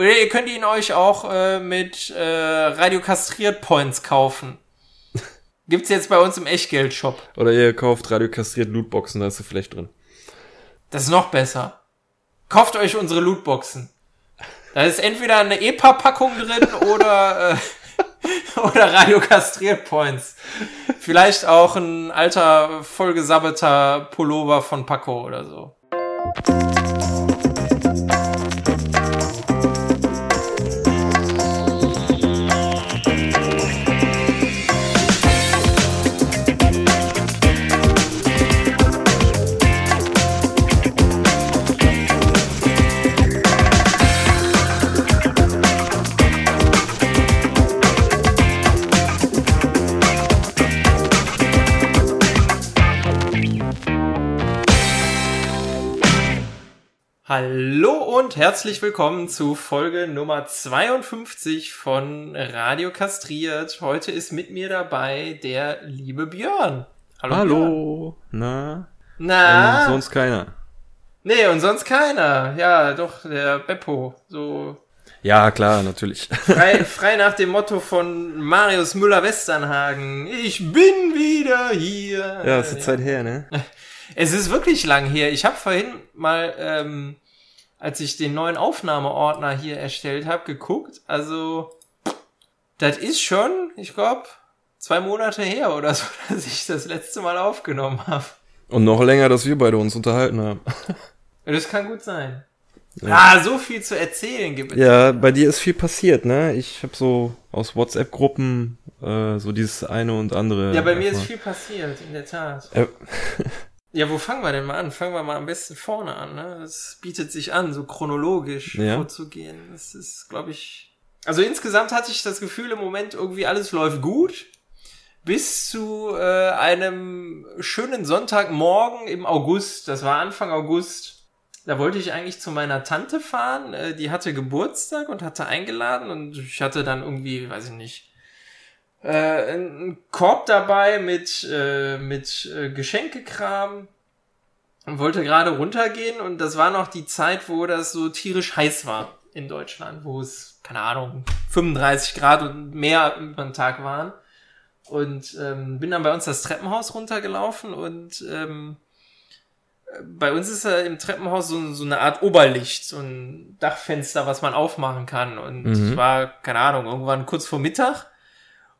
Oder ihr könnt ihn euch auch äh, mit äh, radiokastriert Points kaufen. Gibt's jetzt bei uns im Echtgeld-Shop. Oder ihr kauft radiokastriert Lootboxen, da ist er vielleicht drin. Das ist noch besser. Kauft euch unsere Lootboxen. Da ist entweder eine EPA-Packung drin oder, äh, oder radiokastriert Points. Vielleicht auch ein alter, vollgesabbeter Pullover von Paco oder so. Hallo und herzlich willkommen zu Folge Nummer 52 von Radio Kastriert. Heute ist mit mir dabei der liebe Björn. Hallo. Hallo. Na? Na? Und sonst keiner. Nee, und sonst keiner. Ja, doch, der Beppo. So. Ja, klar, natürlich. Frei, frei nach dem Motto von Marius Müller-Westernhagen. Ich bin wieder hier. Ja, ist eine Zeit her, ne? Es ist wirklich lang her. Ich habe vorhin mal, ähm, als ich den neuen Aufnahmeordner hier erstellt habe, geguckt. Also, das ist schon, ich glaube, zwei Monate her oder so, dass ich das letzte Mal aufgenommen habe. Und noch länger, dass wir beide uns unterhalten haben. Das kann gut sein. Ja. Ah, so viel zu erzählen gibt es. Ja, bei dir ist viel passiert, ne? Ich habe so aus WhatsApp-Gruppen äh, so dieses eine und andere. Ja, bei mir ist viel passiert, in der Tat. Ja, wo fangen wir denn mal an? Fangen wir mal am besten vorne an. Ne? Das bietet sich an, so chronologisch ja. vorzugehen. Das ist, glaube ich. Also insgesamt hatte ich das Gefühl, im Moment irgendwie alles läuft gut. Bis zu äh, einem schönen Sonntagmorgen im August. Das war Anfang August. Da wollte ich eigentlich zu meiner Tante fahren. Äh, die hatte Geburtstag und hatte eingeladen. Und ich hatte dann irgendwie, weiß ich nicht, äh, ein Korb dabei mit, äh, mit äh, Geschenkekram und wollte gerade runtergehen und das war noch die Zeit, wo das so tierisch heiß war in Deutschland, wo es, keine Ahnung, 35 Grad und mehr über den Tag waren. Und ähm, bin dann bei uns das Treppenhaus runtergelaufen und ähm, bei uns ist ja im Treppenhaus so, so, eine Art Oberlicht, so ein Dachfenster, was man aufmachen kann. Und mhm. war, keine Ahnung, irgendwann kurz vor Mittag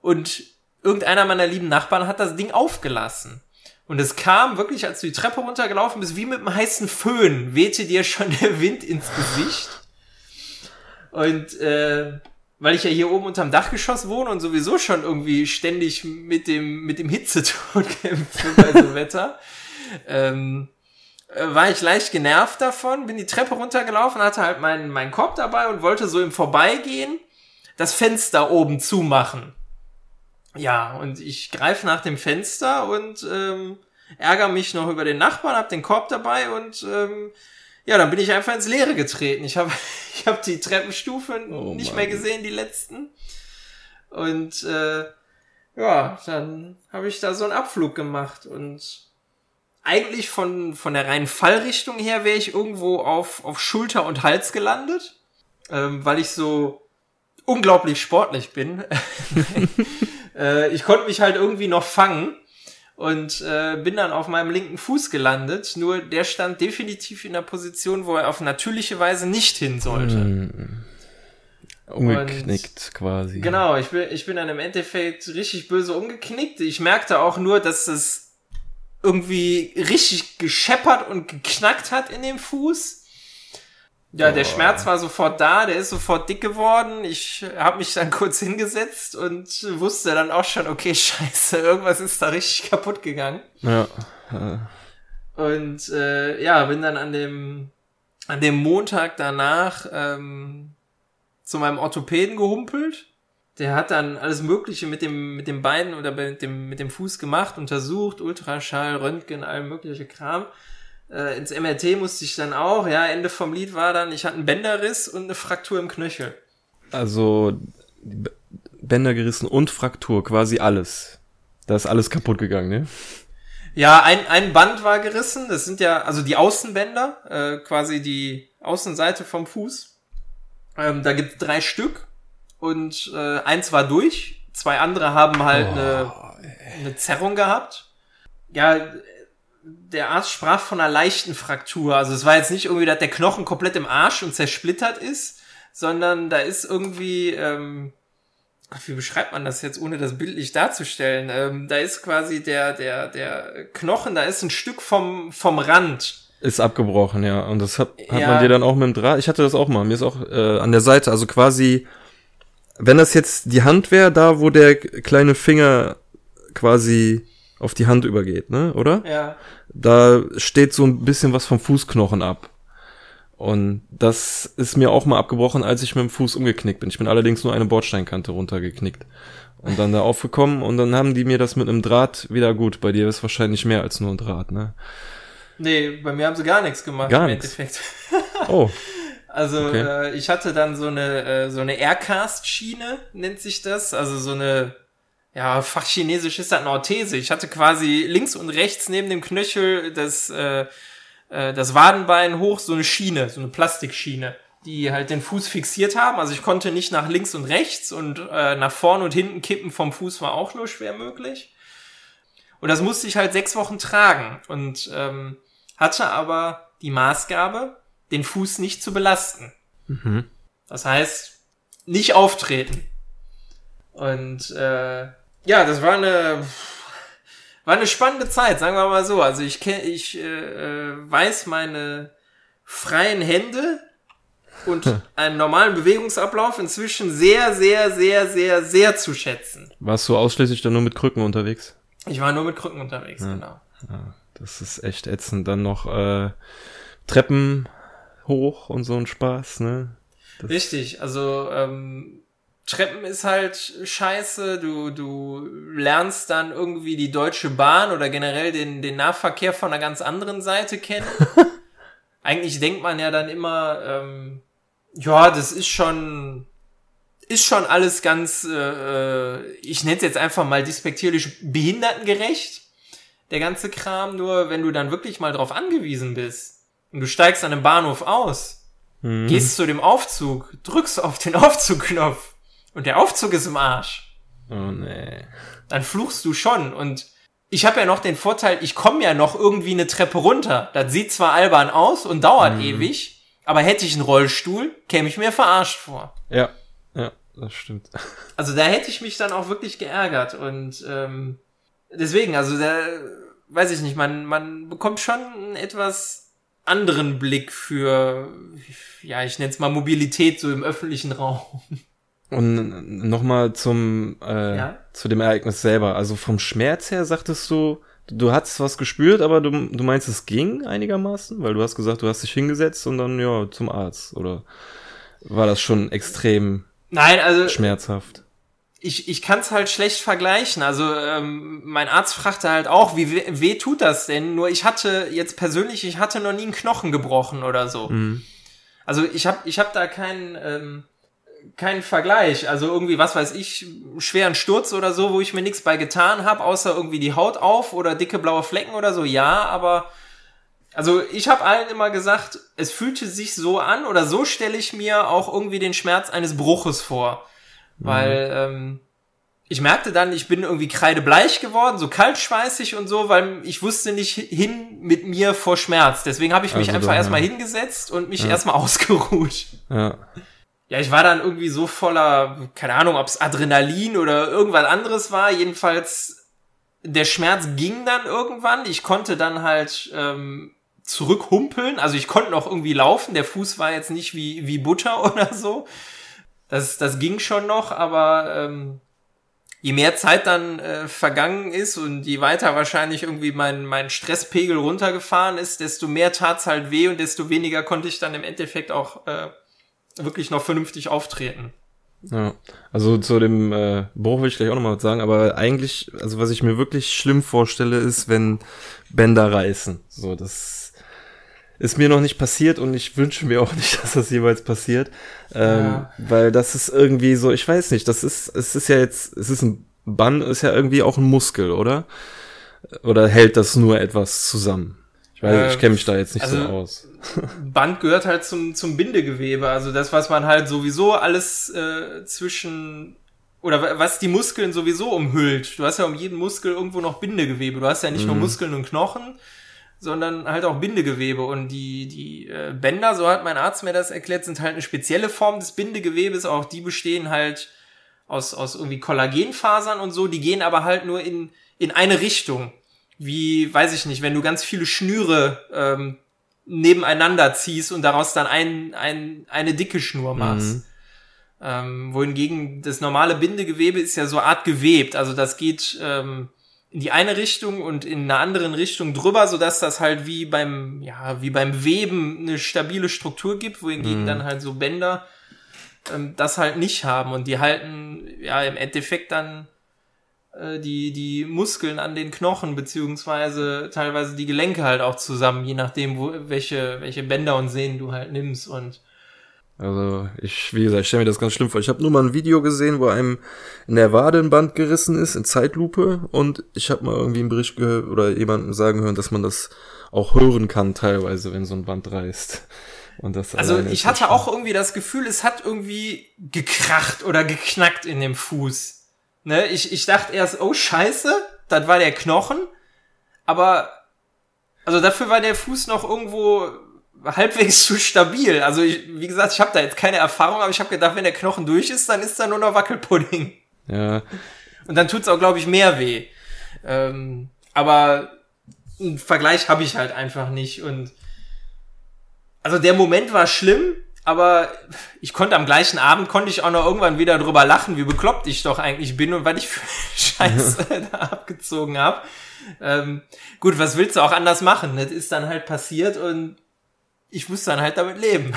und irgendeiner meiner lieben Nachbarn hat das Ding aufgelassen. Und es kam wirklich, als du die Treppe runtergelaufen bist, wie mit einem heißen Föhn, wehte dir schon der Wind ins Gesicht. Und äh, weil ich ja hier oben unterm Dachgeschoss wohne und sowieso schon irgendwie ständig mit dem, mit dem Hitzetod kämpfe bei so Wetter, ähm, äh, war ich leicht genervt davon, bin die Treppe runtergelaufen, hatte halt meinen, meinen Korb dabei und wollte so im Vorbeigehen das Fenster oben zumachen. Ja, und ich greife nach dem Fenster und ähm, ärgere mich noch über den Nachbarn, hab den Korb dabei und ähm, ja, dann bin ich einfach ins Leere getreten. Ich habe ich hab die Treppenstufen oh, nicht mehr gesehen, die letzten. Und äh, ja, dann habe ich da so einen Abflug gemacht und eigentlich von, von der reinen Fallrichtung her wäre ich irgendwo auf, auf Schulter und Hals gelandet, ähm, weil ich so unglaublich sportlich bin. äh, ich konnte mich halt irgendwie noch fangen und äh, bin dann auf meinem linken Fuß gelandet. Nur der stand definitiv in der Position, wo er auf natürliche Weise nicht hin sollte. Mm. Umgeknickt und, quasi. Genau, ich bin, ich bin dann im Endeffekt richtig böse umgeknickt. Ich merkte auch nur, dass es irgendwie richtig gescheppert und geknackt hat in dem Fuß. Ja, der Schmerz war sofort da, der ist sofort dick geworden. Ich habe mich dann kurz hingesetzt und wusste dann auch schon, okay, scheiße, irgendwas ist da richtig kaputt gegangen. Ja. Und äh, ja, bin dann an dem an dem Montag danach ähm, zu meinem Orthopäden gehumpelt. Der hat dann alles Mögliche mit dem mit dem Bein oder mit dem mit dem Fuß gemacht, untersucht, Ultraschall, Röntgen, all mögliche Kram. Äh, ins MRT musste ich dann auch. Ja, Ende vom Lied war dann, ich hatte einen Bänderriss und eine Fraktur im Knöchel. Also Bänder gerissen und Fraktur, quasi alles. Da ist alles kaputt gegangen, ne? Ja, ein, ein Band war gerissen. Das sind ja, also die Außenbänder, äh, quasi die Außenseite vom Fuß. Ähm, da gibt's drei Stück und äh, eins war durch, zwei andere haben halt oh, eine, eine Zerrung gehabt. Ja, der Arzt sprach von einer leichten Fraktur. Also es war jetzt nicht irgendwie, dass der Knochen komplett im Arsch und zersplittert ist, sondern da ist irgendwie, ähm, wie beschreibt man das jetzt, ohne das bildlich darzustellen? Ähm, da ist quasi der, der, der Knochen, da ist ein Stück vom, vom Rand. Ist abgebrochen, ja. Und das hat, hat ja. man dir dann auch mit dem Draht. Ich hatte das auch mal. Mir ist auch äh, an der Seite, also quasi, wenn das jetzt die Hand wäre, da wo der kleine Finger quasi auf die Hand übergeht, ne, oder? Ja. Da steht so ein bisschen was vom Fußknochen ab. Und das ist mir auch mal abgebrochen, als ich mit dem Fuß umgeknickt bin. Ich bin allerdings nur eine Bordsteinkante runtergeknickt. Und dann da aufgekommen und dann haben die mir das mit einem Draht wieder gut. Bei dir ist wahrscheinlich mehr als nur ein Draht, ne? Nee, bei mir haben sie gar nichts gemacht gar im nichts. Endeffekt. Oh. Also okay. äh, ich hatte dann so eine äh, so eine Aircast-Schiene, nennt sich das. Also so eine ja, fachchinesisch ist das eine Orthese. Ich hatte quasi links und rechts neben dem Knöchel das, äh, äh, das Wadenbein hoch so eine Schiene, so eine Plastikschiene, die halt den Fuß fixiert haben. Also ich konnte nicht nach links und rechts und äh, nach vorn und hinten kippen vom Fuß war auch nur schwer möglich. Und das musste ich halt sechs Wochen tragen und ähm, hatte aber die Maßgabe, den Fuß nicht zu belasten. Mhm. Das heißt, nicht auftreten. Und äh, ja, das war eine war eine spannende Zeit, sagen wir mal so. Also ich ich äh, äh weiß meine freien Hände und einen normalen Bewegungsablauf inzwischen sehr, sehr, sehr, sehr, sehr zu schätzen. Warst du ausschließlich dann nur mit Krücken unterwegs? Ich war nur mit Krücken unterwegs, ja. genau. Ja, das ist echt ätzend. Dann noch äh, Treppen hoch und so ein Spaß, ne? Das Richtig, also ähm, Treppen ist halt scheiße. Du, du lernst dann irgendwie die Deutsche Bahn oder generell den, den Nahverkehr von einer ganz anderen Seite kennen. Eigentlich denkt man ja dann immer, ähm, ja, das ist schon, ist schon alles ganz, äh, äh ich nenne es jetzt einfach mal dispektierlich behindertengerecht, der ganze Kram. Nur wenn du dann wirklich mal drauf angewiesen bist und du steigst an einem Bahnhof aus, mhm. gehst zu dem Aufzug, drückst auf den Aufzugknopf und der Aufzug ist im Arsch. Oh nee. Dann fluchst du schon und ich habe ja noch den Vorteil, ich komme ja noch irgendwie eine Treppe runter. Das sieht zwar albern aus und dauert mhm. ewig, aber hätte ich einen Rollstuhl, käme ich mir verarscht vor. Ja, ja, das stimmt. Also da hätte ich mich dann auch wirklich geärgert und ähm, deswegen, also da weiß ich nicht, man man bekommt schon einen etwas anderen Blick für, ja, ich nenne es mal Mobilität so im öffentlichen Raum. Und nochmal zum äh, ja? zu dem Ereignis selber. Also vom Schmerz her sagtest du, du hattest was gespürt, aber du, du meinst, es ging einigermaßen, weil du hast gesagt, du hast dich hingesetzt und dann ja zum Arzt oder war das schon extrem Nein, also schmerzhaft? Ich, ich kann es halt schlecht vergleichen. Also ähm, mein Arzt fragte halt auch, wie weh, weh tut das denn? Nur ich hatte jetzt persönlich, ich hatte noch nie einen Knochen gebrochen oder so. Mhm. Also ich habe ich hab da keinen ähm, kein Vergleich. Also irgendwie, was weiß ich, schweren Sturz oder so, wo ich mir nichts bei getan habe, außer irgendwie die Haut auf oder dicke blaue Flecken oder so, ja, aber also ich habe allen immer gesagt, es fühlte sich so an oder so stelle ich mir auch irgendwie den Schmerz eines Bruches vor. Mhm. Weil ähm, ich merkte dann, ich bin irgendwie kreidebleich geworden, so kaltschweißig und so, weil ich wusste nicht hin mit mir vor Schmerz. Deswegen habe ich mich also einfach erstmal ja. hingesetzt und mich ja. erstmal ausgeruht. Ja ja, ich war dann irgendwie so voller, keine Ahnung, ob es Adrenalin oder irgendwas anderes war. Jedenfalls, der Schmerz ging dann irgendwann. Ich konnte dann halt ähm, zurückhumpeln. Also ich konnte noch irgendwie laufen. Der Fuß war jetzt nicht wie, wie Butter oder so. Das, das ging schon noch, aber ähm, je mehr Zeit dann äh, vergangen ist und je weiter wahrscheinlich irgendwie mein, mein Stresspegel runtergefahren ist, desto mehr tat's halt weh und desto weniger konnte ich dann im Endeffekt auch äh, wirklich noch vernünftig auftreten. Ja, also zu dem äh, Bruch will ich gleich auch nochmal was sagen, aber eigentlich, also was ich mir wirklich schlimm vorstelle, ist, wenn Bänder reißen. So, das ist mir noch nicht passiert und ich wünsche mir auch nicht, dass das jeweils passiert. Ähm, ja. Weil das ist irgendwie so, ich weiß nicht, das ist, es ist ja jetzt, es ist ein Band, ist ja irgendwie auch ein Muskel, oder? Oder hält das nur etwas zusammen? Ich weiß, äh, ich kenne mich da jetzt nicht also, so aus. Band gehört halt zum, zum Bindegewebe. Also das, was man halt sowieso alles äh, zwischen oder was die Muskeln sowieso umhüllt. Du hast ja um jeden Muskel irgendwo noch Bindegewebe. Du hast ja nicht mhm. nur Muskeln und Knochen, sondern halt auch Bindegewebe. Und die, die äh, Bänder, so hat mein Arzt mir das erklärt, sind halt eine spezielle Form des Bindegewebes. Auch die bestehen halt aus, aus irgendwie Kollagenfasern und so. Die gehen aber halt nur in, in eine Richtung. Wie, weiß ich nicht, wenn du ganz viele Schnüre ähm, nebeneinander ziehst und daraus dann ein, ein, eine dicke Schnur machst. Mhm. Ähm, wohingegen das normale Bindegewebe ist ja so art gewebt. Also das geht ähm, in die eine Richtung und in einer anderen Richtung drüber, so dass das halt wie beim, ja, wie beim Weben eine stabile Struktur gibt, wohingegen mhm. dann halt so Bänder ähm, das halt nicht haben und die halten ja im Endeffekt dann die, die Muskeln an den Knochen, beziehungsweise teilweise die Gelenke halt auch zusammen, je nachdem, wo, welche, welche Bänder und Sehnen du halt nimmst und also ich, wie gesagt, ich stelle mir das ganz schlimm vor. Ich habe nur mal ein Video gesehen, wo einem in der Wade ein Band gerissen ist, in Zeitlupe. Und ich habe mal irgendwie einen Bericht gehört oder jemanden sagen hören, dass man das auch hören kann teilweise, wenn so ein Band reißt. Und das also ich hatte auch irgendwie das Gefühl, es hat irgendwie gekracht oder geknackt in dem Fuß. Ne? Ich, ich dachte erst, oh scheiße, das war der Knochen. Aber also dafür war der Fuß noch irgendwo halbwegs zu stabil. Also ich, wie gesagt, ich habe da jetzt keine Erfahrung, aber ich habe gedacht, wenn der Knochen durch ist, dann ist da nur noch Wackelpudding. Ja. Und dann tut's auch, glaube ich, mehr weh. Ähm, aber einen Vergleich habe ich halt einfach nicht. Und also der Moment war schlimm, aber ich konnte am gleichen Abend konnte ich auch noch irgendwann wieder drüber lachen, wie bekloppt ich doch eigentlich bin und was ich für Scheiße da abgezogen habe. Ähm, gut, was willst du auch anders machen? Das ist dann halt passiert und ich muss dann halt damit leben.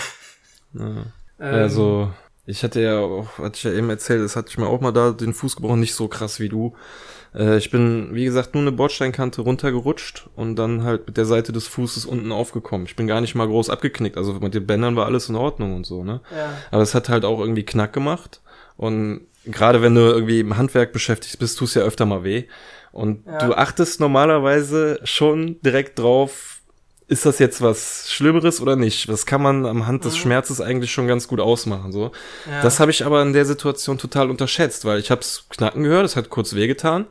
Ja. Ähm, also, ich hatte ja auch, hatte ich ja eben erzählt, das hatte ich mir auch mal da den Fuß gebrochen, nicht so krass wie du. Äh, ich bin, wie gesagt, nur eine Bordsteinkante runtergerutscht und dann halt mit der Seite des Fußes unten aufgekommen. Ich bin gar nicht mal groß abgeknickt, also mit den Bändern war alles in Ordnung und so, ne? Ja. Aber es hat halt auch irgendwie Knack gemacht und gerade wenn du irgendwie im Handwerk beschäftigt bist, tust ja öfter mal weh. Und ja. du achtest normalerweise schon direkt drauf, ist das jetzt was Schlimmeres oder nicht? Das kann man am Hand des mhm. Schmerzes eigentlich schon ganz gut ausmachen. So, ja. das habe ich aber in der Situation total unterschätzt, weil ich habe es knacken gehört, es hat kurz wehgetan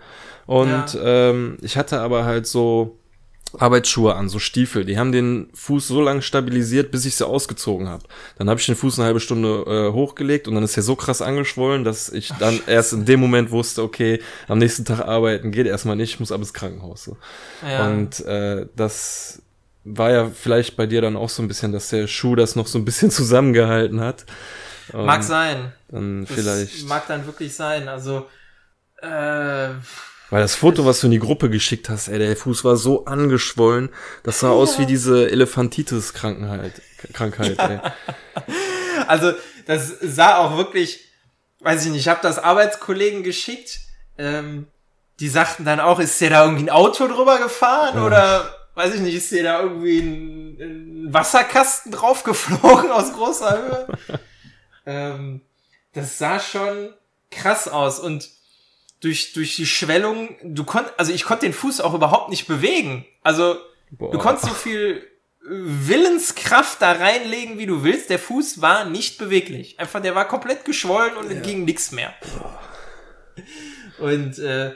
und ja. ähm, ich hatte aber halt so Arbeitsschuhe an, so Stiefel. Die haben den Fuß so lange stabilisiert, bis ich sie ausgezogen habe. Dann habe ich den Fuß eine halbe Stunde äh, hochgelegt und dann ist er so krass angeschwollen, dass ich dann Ach, erst in dem Moment wusste, okay, am nächsten Tag arbeiten geht erstmal nicht, ich muss ab ins Krankenhaus. So. Ja. Und äh, das war ja vielleicht bei dir dann auch so ein bisschen, dass der Schuh das noch so ein bisschen zusammengehalten hat. Mag um, sein. Dann das vielleicht. Mag dann wirklich sein. Also, äh, weil das Foto, was du in die Gruppe geschickt hast, ey, der Fuß war so angeschwollen, das sah ja. aus wie diese Elefantitis-Krankheit, Krankheit, ey. Also, das sah auch wirklich, weiß ich nicht, ich habe das Arbeitskollegen geschickt, ähm, die sagten dann auch, ist der da irgendwie ein Auto drüber gefahren ja. oder weiß ich nicht, ist dir da irgendwie ein, ein Wasserkasten draufgeflogen aus großer Höhe? ähm, das sah schon krass aus und durch, durch die Schwellung, du konntest, also ich konnte den Fuß auch überhaupt nicht bewegen. Also, Boah. du konntest so viel Willenskraft da reinlegen, wie du willst. Der Fuß war nicht beweglich. Einfach, der war komplett geschwollen und ja. ging nichts mehr. Und äh,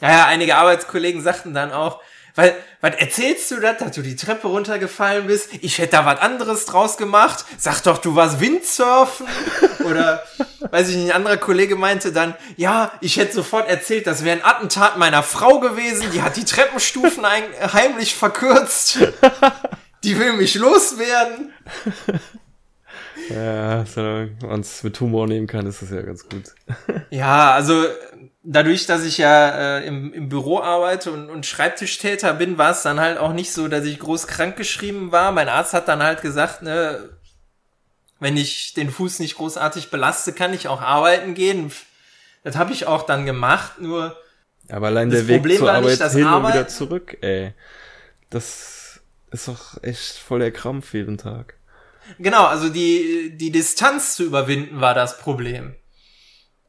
ja, einige Arbeitskollegen sagten dann auch, weil, was erzählst du das, dass du die Treppe runtergefallen bist? Ich hätte da was anderes draus gemacht. Sag doch, du warst Windsurfen. Oder, weiß ich nicht, ein anderer Kollege meinte dann, ja, ich hätte sofort erzählt, das wäre ein Attentat meiner Frau gewesen. Die hat die Treppenstufen ein, heimlich verkürzt. Die will mich loswerden. Ja, solange man es mit Humor nehmen kann, ist das ja ganz gut. Ja, also dadurch, dass ich ja äh, im, im Büro arbeite und, und Schreibtischtäter bin, war es dann halt auch nicht so, dass ich groß krank geschrieben war. Mein Arzt hat dann halt gesagt, ne, wenn ich den Fuß nicht großartig belaste, kann ich auch arbeiten gehen. Das habe ich auch dann gemacht, nur aber allein der Weg Problem zur Arbeit hin und wieder zurück, ey. Das ist doch echt voll der Krampf jeden Tag. Genau, also die, die Distanz zu überwinden war das Problem.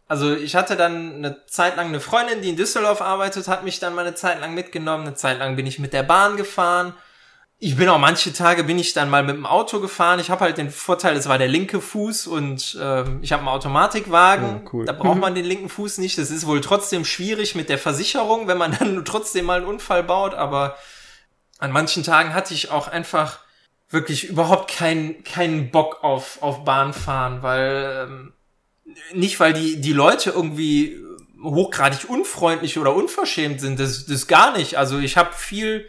Also ich hatte dann eine Zeit lang eine Freundin, die in Düsseldorf arbeitet, hat mich dann mal eine Zeit lang mitgenommen. Eine Zeit lang bin ich mit der Bahn gefahren. ich bin auch manche Tage bin ich dann mal mit dem Auto gefahren. Ich habe halt den Vorteil, es war der linke Fuß und ähm, ich habe einen Automatikwagen. Ja, cool. Da braucht man den linken Fuß nicht. Das ist wohl trotzdem schwierig mit der Versicherung, wenn man dann trotzdem mal einen Unfall baut. Aber an manchen Tagen hatte ich auch einfach wirklich überhaupt keinen keinen Bock auf auf Bahnfahren, weil ähm, nicht weil die die Leute irgendwie hochgradig unfreundlich oder unverschämt sind. Das das gar nicht. Also ich habe viel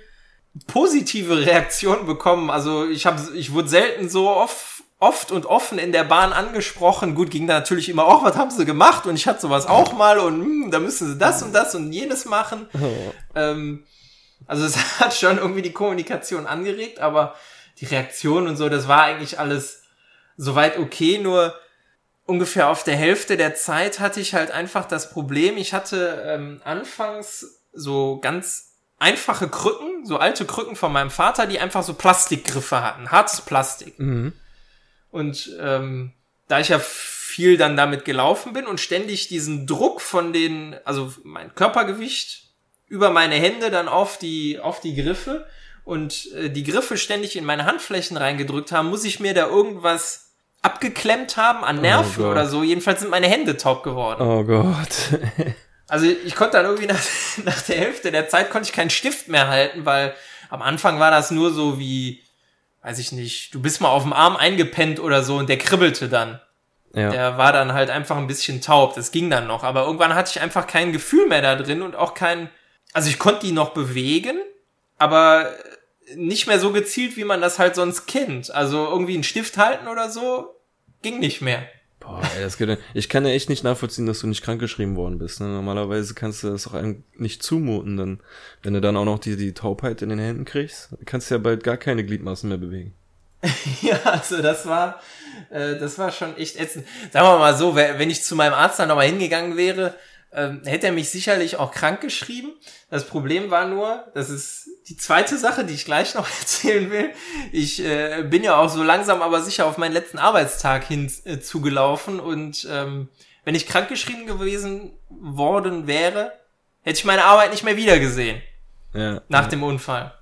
positive Reaktionen bekommen. Also ich habe, ich wurde selten so oft, oft und offen in der Bahn angesprochen. Gut, ging da natürlich immer auch, was haben sie gemacht? Und ich hatte sowas auch mal und hm, da müssen sie das und das und jenes machen. Oh. Ähm, also es hat schon irgendwie die Kommunikation angeregt, aber die Reaktion und so, das war eigentlich alles soweit okay, nur ungefähr auf der Hälfte der Zeit hatte ich halt einfach das Problem, ich hatte ähm, anfangs so ganz einfache Krücken, so alte Krücken von meinem Vater, die einfach so Plastikgriffe hatten, hartes Plastik. Mhm. Und ähm, da ich ja viel dann damit gelaufen bin und ständig diesen Druck von den, also mein Körpergewicht über meine Hände dann auf die, auf die Griffe und äh, die Griffe ständig in meine Handflächen reingedrückt haben, muss ich mir da irgendwas abgeklemmt haben an oh Nerven oh oder so. Jedenfalls sind meine Hände taub geworden. Oh Gott. Also ich konnte dann irgendwie nach, nach der Hälfte der Zeit konnte ich keinen Stift mehr halten, weil am Anfang war das nur so wie, weiß ich nicht, du bist mal auf dem Arm eingepennt oder so und der kribbelte dann. Ja. Der war dann halt einfach ein bisschen taub, das ging dann noch. Aber irgendwann hatte ich einfach kein Gefühl mehr da drin und auch kein, also ich konnte die noch bewegen, aber nicht mehr so gezielt, wie man das halt sonst kennt. Also irgendwie einen Stift halten oder so, ging nicht mehr. Boah, ey, das geht, ich kann ja echt nicht nachvollziehen, dass du nicht krankgeschrieben worden bist. Ne? Normalerweise kannst du das auch einem nicht zumuten, dann, wenn du dann auch noch die, die Taubheit in den Händen kriegst, kannst du ja bald gar keine Gliedmaßen mehr bewegen. ja, also das war, äh, das war schon echt ätzend. Sagen wir mal so, wenn ich zu meinem Arzt dann nochmal hingegangen wäre, ähm, hätte er mich sicherlich auch krank geschrieben. Das Problem war nur, das ist die zweite Sache, die ich gleich noch erzählen will. Ich äh, bin ja auch so langsam aber sicher auf meinen letzten Arbeitstag hin äh, zugelaufen und ähm, wenn ich krankgeschrieben gewesen worden wäre, hätte ich meine Arbeit nicht mehr wiedergesehen. Ja, nach ja. dem Unfall.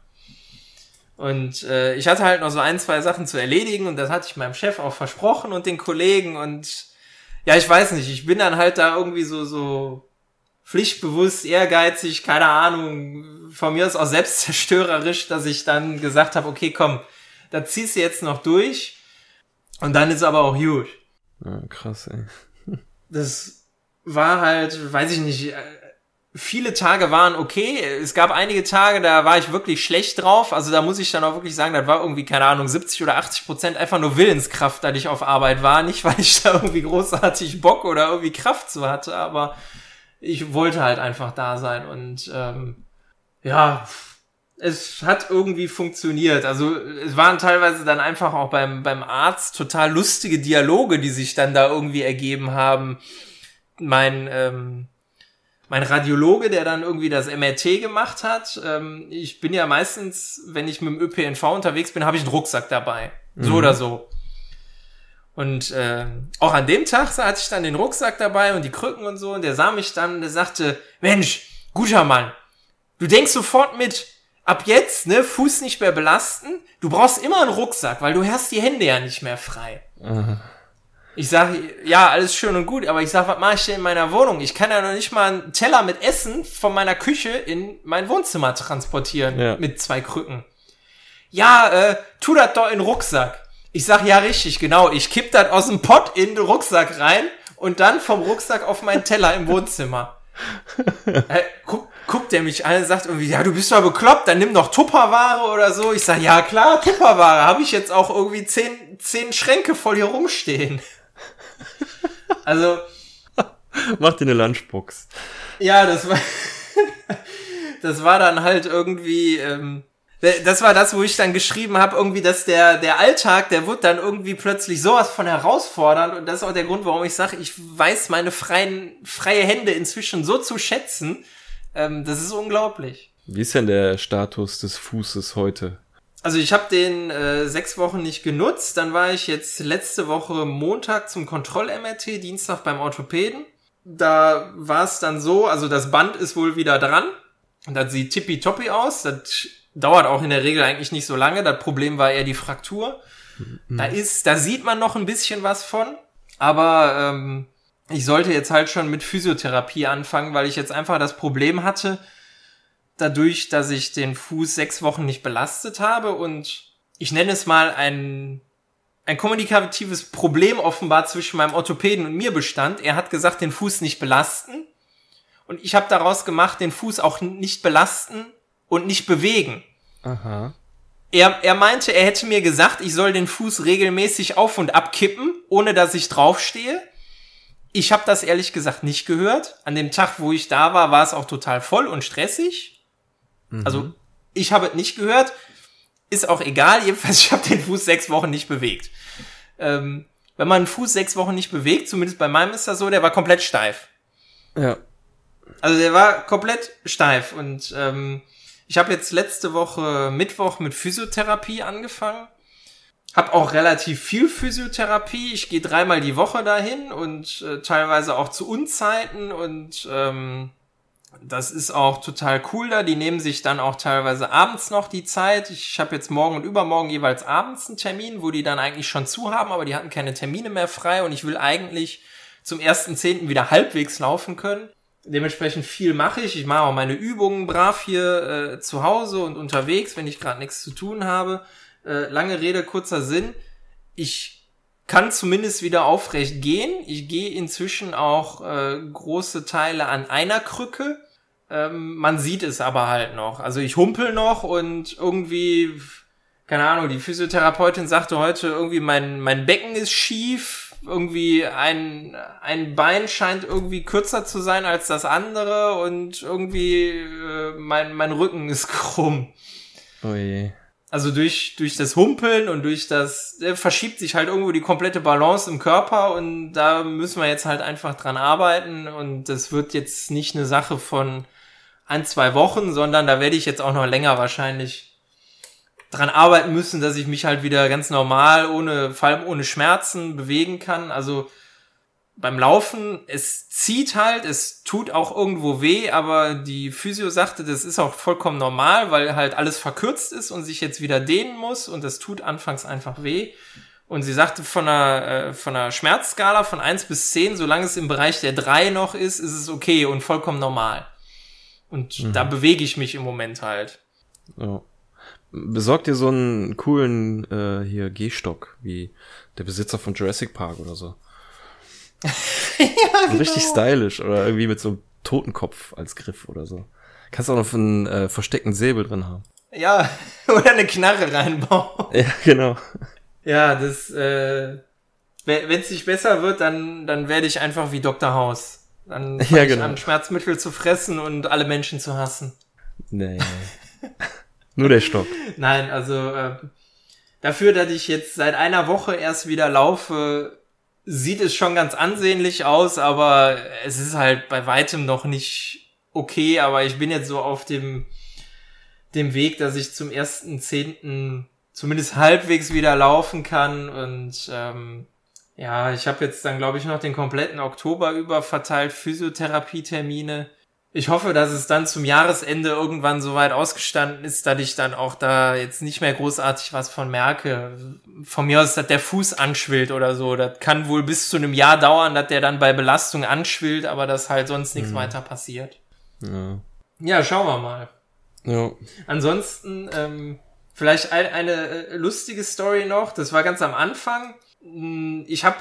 Und äh, ich hatte halt noch so ein, zwei Sachen zu erledigen und das hatte ich meinem Chef auch versprochen und den Kollegen und ja, ich weiß nicht, ich bin dann halt da irgendwie so, so pflichtbewusst, ehrgeizig, keine Ahnung, von mir aus auch selbstzerstörerisch, dass ich dann gesagt habe, okay, komm, da ziehst du jetzt noch durch und dann ist aber auch gut. Ja, krass, ey. Das war halt, weiß ich nicht, viele Tage waren okay. Es gab einige Tage, da war ich wirklich schlecht drauf. Also da muss ich dann auch wirklich sagen, das war irgendwie, keine Ahnung, 70 oder 80 Prozent einfach nur Willenskraft, dass ich auf Arbeit war. Nicht, weil ich da irgendwie großartig Bock oder irgendwie Kraft zu hatte, aber ich wollte halt einfach da sein. Und ähm, ja, es hat irgendwie funktioniert. Also es waren teilweise dann einfach auch beim, beim Arzt total lustige Dialoge, die sich dann da irgendwie ergeben haben. Mein ähm, mein Radiologe, der dann irgendwie das MRT gemacht hat. Ähm, ich bin ja meistens, wenn ich mit dem ÖPNV unterwegs bin, habe ich einen Rucksack dabei. So mhm. oder so. Und äh, auch an dem Tag hatte ich dann den Rucksack dabei und die Krücken und so. Und der sah mich dann und der sagte, Mensch, guter Mann, du denkst sofort mit, ab jetzt, ne, Fuß nicht mehr belasten. Du brauchst immer einen Rucksack, weil du hast die Hände ja nicht mehr frei. Mhm. Ich sage, ja, alles schön und gut, aber ich sage, was mache ich denn in meiner Wohnung? Ich kann ja noch nicht mal einen Teller mit Essen von meiner Küche in mein Wohnzimmer transportieren ja. mit zwei Krücken. Ja, äh, tu das doch in den Rucksack. Ich sag, ja, richtig, genau. Ich kipp das aus dem Pott in den Rucksack rein und dann vom Rucksack auf meinen Teller im Wohnzimmer. äh, guck, guckt er mich an und sagt irgendwie, ja, du bist doch bekloppt, dann nimm doch Tupperware oder so. Ich sag, ja, klar, Tupperware. Habe ich jetzt auch irgendwie zehn, zehn Schränke voll hier rumstehen. Also. Mach dir eine Lunchbox. Ja, das war. das war dann halt irgendwie. Ähm, das war das, wo ich dann geschrieben habe, irgendwie, dass der, der Alltag, der wird dann irgendwie plötzlich sowas von herausfordernd. Und das ist auch der Grund, warum ich sage, ich weiß meine freien, freie Hände inzwischen so zu schätzen. Ähm, das ist unglaublich. Wie ist denn der Status des Fußes heute? Also ich habe den äh, sechs Wochen nicht genutzt. Dann war ich jetzt letzte Woche Montag zum Kontroll-MRT, Dienstag beim Orthopäden. Da war es dann so, also das Band ist wohl wieder dran. Das sieht tippitoppi aus. Das dauert auch in der Regel eigentlich nicht so lange. Das Problem war eher die Fraktur. Mhm. Da ist, da sieht man noch ein bisschen was von, aber ähm, ich sollte jetzt halt schon mit Physiotherapie anfangen, weil ich jetzt einfach das Problem hatte, dadurch, dass ich den Fuß sechs Wochen nicht belastet habe und ich nenne es mal ein, ein kommunikatives Problem offenbar zwischen meinem Orthopäden und mir bestand. Er hat gesagt, den Fuß nicht belasten. Und ich habe daraus gemacht, den Fuß auch nicht belasten und nicht bewegen. Aha. Er, er meinte, er hätte mir gesagt, ich soll den Fuß regelmäßig auf und abkippen, ohne dass ich draufstehe. Ich habe das ehrlich gesagt nicht gehört. An dem Tag, wo ich da war, war es auch total voll und stressig. Mhm. Also ich habe es nicht gehört. Ist auch egal. Jedenfalls, ich habe den Fuß sechs Wochen nicht bewegt. Ähm, wenn man einen Fuß sechs Wochen nicht bewegt, zumindest bei meinem ist das so, der war komplett steif. Ja. Also der war komplett steif und ähm, ich habe jetzt letzte Woche Mittwoch mit Physiotherapie angefangen. Hab auch relativ viel Physiotherapie. Ich gehe dreimal die Woche dahin und äh, teilweise auch zu Unzeiten und ähm, das ist auch total cool da. Die nehmen sich dann auch teilweise abends noch die Zeit. Ich habe jetzt morgen und übermorgen jeweils abends einen Termin, wo die dann eigentlich schon zu haben, aber die hatten keine Termine mehr frei und ich will eigentlich zum ersten Zehnten wieder halbwegs laufen können. Dementsprechend viel mache ich. Ich mache auch meine Übungen brav hier äh, zu Hause und unterwegs, wenn ich gerade nichts zu tun habe. Äh, lange Rede, kurzer Sinn. Ich kann zumindest wieder aufrecht gehen. Ich gehe inzwischen auch äh, große Teile an einer Krücke. Ähm, man sieht es aber halt noch. Also ich humpel noch und irgendwie, keine Ahnung, die Physiotherapeutin sagte heute irgendwie, mein, mein Becken ist schief. Irgendwie ein, ein Bein scheint irgendwie kürzer zu sein als das andere und irgendwie äh, mein, mein Rücken ist krumm. Je also durch, durch das Humpeln und durch das, äh, verschiebt sich halt irgendwo die komplette Balance im Körper und da müssen wir jetzt halt einfach dran arbeiten und das wird jetzt nicht eine Sache von ein, zwei Wochen, sondern da werde ich jetzt auch noch länger wahrscheinlich dran arbeiten müssen, dass ich mich halt wieder ganz normal, ohne, vor allem ohne Schmerzen bewegen kann. Also beim Laufen, es zieht halt, es tut auch irgendwo weh, aber die Physio sagte, das ist auch vollkommen normal, weil halt alles verkürzt ist und sich jetzt wieder dehnen muss und das tut anfangs einfach weh. Und sie sagte von einer, äh, von einer Schmerzskala von eins bis zehn, solange es im Bereich der drei noch ist, ist es okay und vollkommen normal. Und mhm. da bewege ich mich im Moment halt. Ja. Besorgt dir so einen coolen äh, hier Gehstock, wie der Besitzer von Jurassic Park oder so. ja, genau. Richtig stylisch oder irgendwie mit so einem Totenkopf als Griff oder so. Kannst auch noch einen äh, versteckten Säbel drin haben. Ja, oder eine Knarre reinbauen. Ja, genau. Ja, das, äh, wenn es nicht besser wird, dann, dann werde ich einfach wie Dr. House. Dann fange ja, genau. ich an, Schmerzmittel zu fressen und alle Menschen zu hassen. Nee. Nur der Stock. Nein, also äh, dafür, dass ich jetzt seit einer Woche erst wieder laufe, sieht es schon ganz ansehnlich aus, aber es ist halt bei weitem noch nicht okay, aber ich bin jetzt so auf dem, dem Weg, dass ich zum ersten Zehnten zumindest halbwegs wieder laufen kann. Und ähm, ja, ich habe jetzt dann glaube ich noch den kompletten Oktober über verteilt Physiotherapie-Termine ich hoffe, dass es dann zum Jahresende irgendwann so weit ausgestanden ist, dass ich dann auch da jetzt nicht mehr großartig was von merke. Von mir aus, dass der Fuß anschwillt oder so. Das kann wohl bis zu einem Jahr dauern, dass der dann bei Belastung anschwillt, aber dass halt sonst nichts mhm. weiter passiert. Ja. ja, schauen wir mal. Ja. Ansonsten, ähm, vielleicht ein, eine äh, lustige Story noch. Das war ganz am Anfang. Hm, ich habe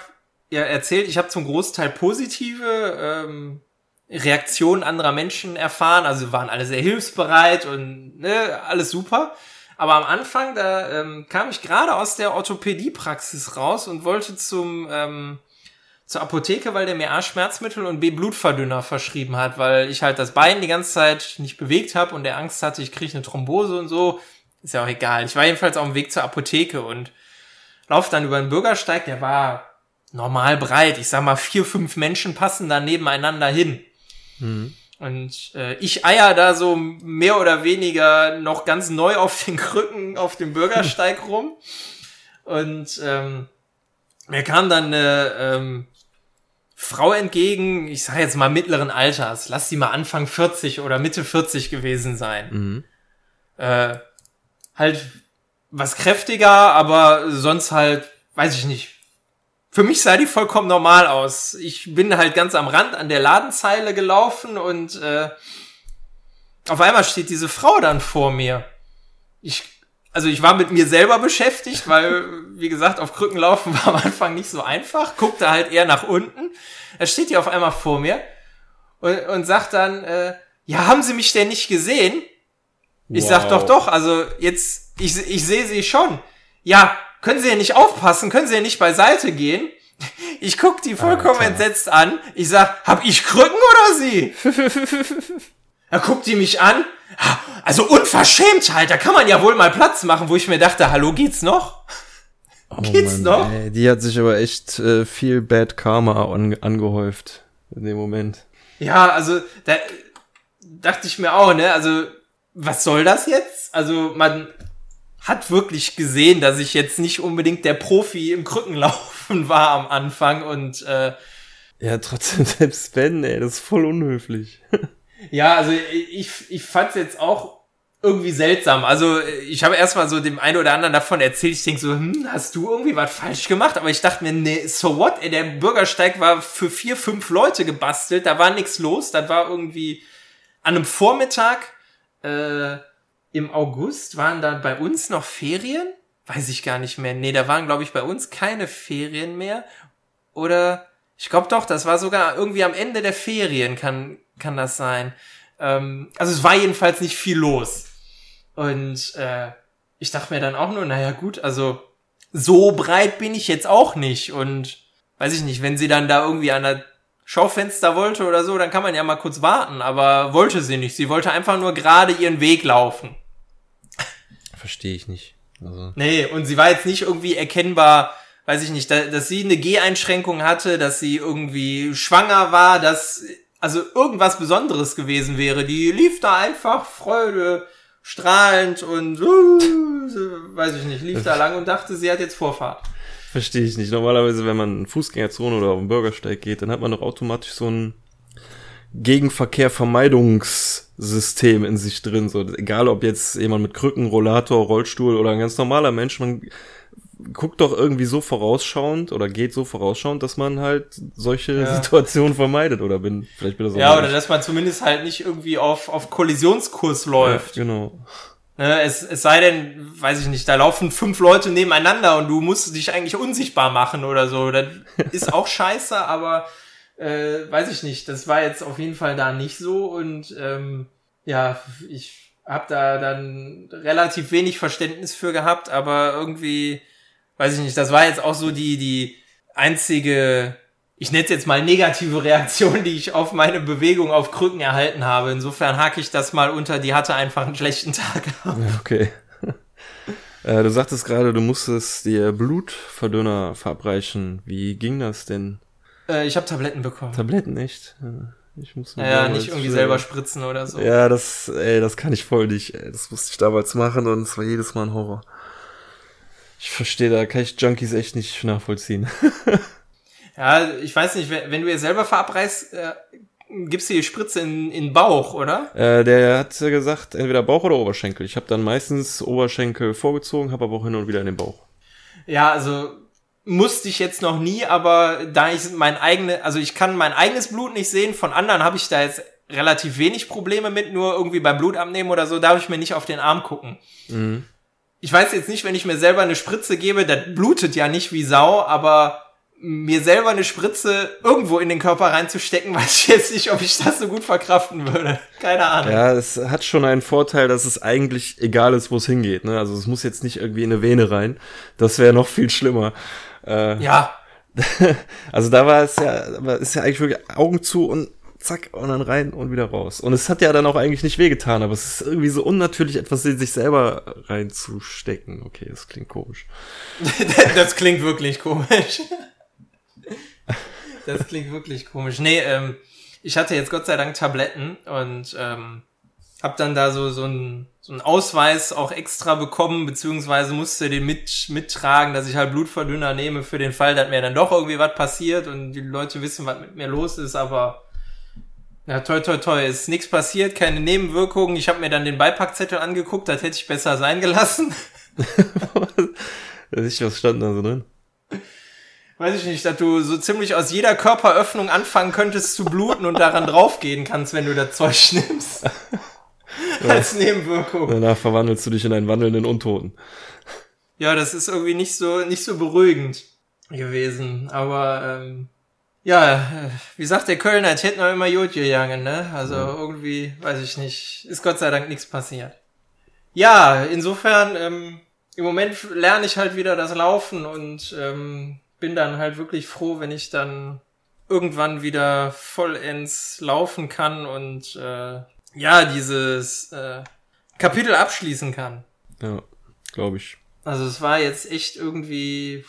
ja erzählt, ich habe zum Großteil positive ähm, Reaktionen anderer Menschen erfahren. Also waren alle sehr hilfsbereit und ne, alles super. Aber am Anfang, da ähm, kam ich gerade aus der Orthopädiepraxis raus und wollte zum ähm, zur Apotheke, weil der mir A Schmerzmittel und B Blutverdünner verschrieben hat, weil ich halt das Bein die ganze Zeit nicht bewegt habe und der Angst hatte, ich kriege eine Thrombose und so. Ist ja auch egal. Ich war jedenfalls auf dem Weg zur Apotheke und lauf dann über den Bürgersteig, der war normal breit. Ich sag mal, vier, fünf Menschen passen da nebeneinander hin. Mhm. Und äh, ich eier da so mehr oder weniger noch ganz neu auf den Krücken auf dem Bürgersteig rum. Und ähm, mir kam dann eine ähm, Frau entgegen, ich sage jetzt mal mittleren Alters, lass sie mal Anfang 40 oder Mitte 40 gewesen sein. Mhm. Äh, halt was kräftiger, aber sonst halt, weiß ich nicht. Für mich sah die vollkommen normal aus. Ich bin halt ganz am Rand an der Ladenzeile gelaufen und äh, auf einmal steht diese Frau dann vor mir. Ich, also ich war mit mir selber beschäftigt, weil, wie gesagt, auf Krücken laufen war am Anfang nicht so einfach. Guckte halt eher nach unten. Da steht die auf einmal vor mir und, und sagt dann, äh, ja, haben Sie mich denn nicht gesehen? Ich wow. sag doch doch, also jetzt, ich, ich sehe sie schon. Ja, können Sie ja nicht aufpassen, können Sie ja nicht beiseite gehen. Ich guck die vollkommen Alter. entsetzt an. Ich sag, hab ich Krücken oder Sie? da guckt die mich an. Also unverschämt halt, da kann man ja wohl mal Platz machen, wo ich mir dachte, hallo, geht's noch? Oh geht's Mann, noch? Ey, die hat sich aber echt äh, viel Bad Karma an, angehäuft in dem Moment. Ja, also da dachte ich mir auch, ne, also was soll das jetzt? Also man hat wirklich gesehen, dass ich jetzt nicht unbedingt der Profi im Krückenlaufen war am Anfang und äh, ja, trotzdem selbst Ben, ey, das ist voll unhöflich. ja, also ich, ich fand's jetzt auch irgendwie seltsam. Also ich habe erstmal so dem einen oder anderen davon erzählt. Ich denk so, hm, hast du irgendwie was falsch gemacht? Aber ich dachte mir, nee, so what? Ey, der Bürgersteig war für vier, fünf Leute gebastelt. Da war nichts los. Das war irgendwie an einem Vormittag äh, im August waren da bei uns noch Ferien? Weiß ich gar nicht mehr. Nee, da waren, glaube ich, bei uns keine Ferien mehr. Oder ich glaube doch, das war sogar irgendwie am Ende der Ferien, kann, kann das sein. Ähm, also es war jedenfalls nicht viel los. Und äh, ich dachte mir dann auch nur, naja gut, also so breit bin ich jetzt auch nicht. Und weiß ich nicht, wenn sie dann da irgendwie an der Schaufenster wollte oder so, dann kann man ja mal kurz warten, aber wollte sie nicht. Sie wollte einfach nur gerade ihren Weg laufen. Verstehe ich nicht. Also. Nee, und sie war jetzt nicht irgendwie erkennbar, weiß ich nicht, dass sie eine Geh-Einschränkung hatte, dass sie irgendwie schwanger war, dass also irgendwas Besonderes gewesen wäre. Die lief da einfach Freude strahlend und uh, weiß ich nicht, lief da lang und dachte, sie hat jetzt Vorfahrt. Verstehe ich nicht. Normalerweise, wenn man in Fußgängerzone oder auf den Bürgersteig geht, dann hat man doch automatisch so ein Gegenverkehrvermeidungssystem in sich drin. So, egal ob jetzt jemand mit Krücken, Rollator, Rollstuhl oder ein ganz normaler Mensch, man guckt doch irgendwie so vorausschauend oder geht so vorausschauend, dass man halt solche ja. Situationen vermeidet oder bin vielleicht bin das auch Ja, oder dass man zumindest halt nicht irgendwie auf auf Kollisionskurs läuft. Ja, genau. Ne, es, es sei denn, weiß ich nicht, da laufen fünf Leute nebeneinander und du musst dich eigentlich unsichtbar machen oder so. Das ist auch scheiße, aber äh, weiß ich nicht. Das war jetzt auf jeden Fall da nicht so und ähm, ja, ich habe da dann relativ wenig Verständnis für gehabt, aber irgendwie, weiß ich nicht, das war jetzt auch so die, die einzige ich nenne es jetzt mal negative Reaktion, die ich auf meine Bewegung auf Krücken erhalten habe. Insofern hake ich das mal unter, die hatte einfach einen schlechten Tag. okay. äh, du sagtest gerade, du musstest dir Blutverdünner verabreichen. Wie ging das denn? Äh, ich habe Tabletten bekommen. Tabletten, echt? Ich muss ja, nicht irgendwie selber spritzen oder so. Ja, das, ey, das kann ich voll nicht. Ey. Das musste ich damals machen und es war jedes Mal ein Horror. Ich verstehe, da kann ich Junkies echt nicht nachvollziehen. Ja, ich weiß nicht, wenn, du ihr selber verabreißt, äh, gibst du die Spritze in, in Bauch, oder? Äh, der hat gesagt, entweder Bauch oder Oberschenkel. Ich habe dann meistens Oberschenkel vorgezogen, habe aber auch hin und wieder in den Bauch. Ja, also musste ich jetzt noch nie, aber da ich mein eigene, also ich kann mein eigenes Blut nicht sehen, von anderen habe ich da jetzt relativ wenig Probleme mit, nur irgendwie beim Blutabnehmen oder so darf ich mir nicht auf den Arm gucken. Mhm. Ich weiß jetzt nicht, wenn ich mir selber eine Spritze gebe, das blutet ja nicht wie Sau, aber mir selber eine Spritze irgendwo in den Körper reinzustecken, weiß ich jetzt nicht, ob ich das so gut verkraften würde. Keine Ahnung. Ja, es hat schon einen Vorteil, dass es eigentlich egal ist, wo es hingeht. Ne? Also es muss jetzt nicht irgendwie in eine Vene rein. Das wäre noch viel schlimmer. Äh, ja. also da war es ja, aber ist ja eigentlich wirklich Augen zu und zack, und dann rein und wieder raus. Und es hat ja dann auch eigentlich nicht wehgetan, aber es ist irgendwie so unnatürlich, etwas in sich selber reinzustecken. Okay, das klingt komisch. das klingt wirklich komisch. Das klingt wirklich komisch. Nee, ähm, ich hatte jetzt Gott sei Dank Tabletten und ähm, hab dann da so, so ein so einen Ausweis auch extra bekommen, beziehungsweise musste den mit, mittragen, dass ich halt Blutverdünner nehme für den Fall, dass mir dann doch irgendwie was passiert und die Leute wissen, was mit mir los ist, aber Ja, toi, toi, toi, ist nichts passiert, keine Nebenwirkungen. Ich habe mir dann den Beipackzettel angeguckt, das hätte ich besser sein gelassen. was stand da so drin? Weiß ich nicht, dass du so ziemlich aus jeder Körperöffnung anfangen könntest zu bluten und daran draufgehen kannst, wenn du das Zeug nimmst. Als Nebenwirkung. Danach verwandelst du dich in einen wandelnden Untoten. Ja, das ist irgendwie nicht so, nicht so beruhigend gewesen. Aber ähm, ja, wie sagt der Kölner, ich hätte noch immer Jod gegangen, ne? Also ja. irgendwie, weiß ich nicht, ist Gott sei Dank nichts passiert. Ja, insofern, ähm, im Moment lerne ich halt wieder das Laufen und ähm, bin dann halt wirklich froh, wenn ich dann irgendwann wieder vollends laufen kann und äh, ja, dieses äh, Kapitel abschließen kann. Ja, glaube ich. Also es war jetzt echt irgendwie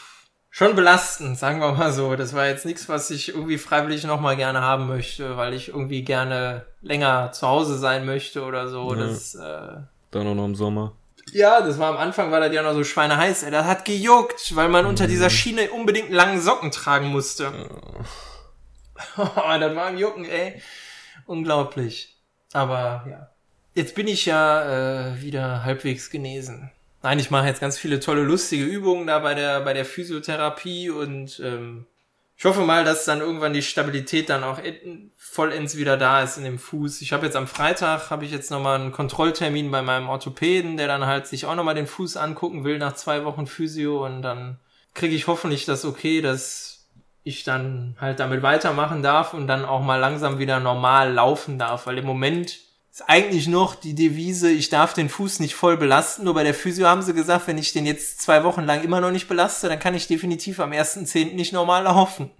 schon belastend, sagen wir mal so. Das war jetzt nichts, was ich irgendwie freiwillig nochmal gerne haben möchte, weil ich irgendwie gerne länger zu Hause sein möchte oder so. Ja. Das, äh, Dann auch noch im Sommer. Ja, das war am Anfang, war das ja noch so schweineheiß, ey. Das hat gejuckt, weil man unter dieser mhm. Schiene unbedingt langen Socken tragen musste. Oh, das war ein Jucken, ey. Unglaublich. Aber ja. Jetzt bin ich ja äh, wieder halbwegs genesen. Nein, ich mache jetzt ganz viele tolle, lustige Übungen da bei der, bei der Physiotherapie und ähm, ich hoffe mal, dass dann irgendwann die Stabilität dann auch vollends wieder da ist in dem Fuß. Ich habe jetzt am Freitag habe ich jetzt nochmal einen Kontrolltermin bei meinem Orthopäden, der dann halt sich auch nochmal den Fuß angucken will nach zwei Wochen Physio und dann kriege ich hoffentlich das okay, dass ich dann halt damit weitermachen darf und dann auch mal langsam wieder normal laufen darf, weil im Moment ist eigentlich noch die Devise, ich darf den Fuß nicht voll belasten. Nur bei der Physio haben sie gesagt, wenn ich den jetzt zwei Wochen lang immer noch nicht belaste, dann kann ich definitiv am 1.10. nicht normal laufen.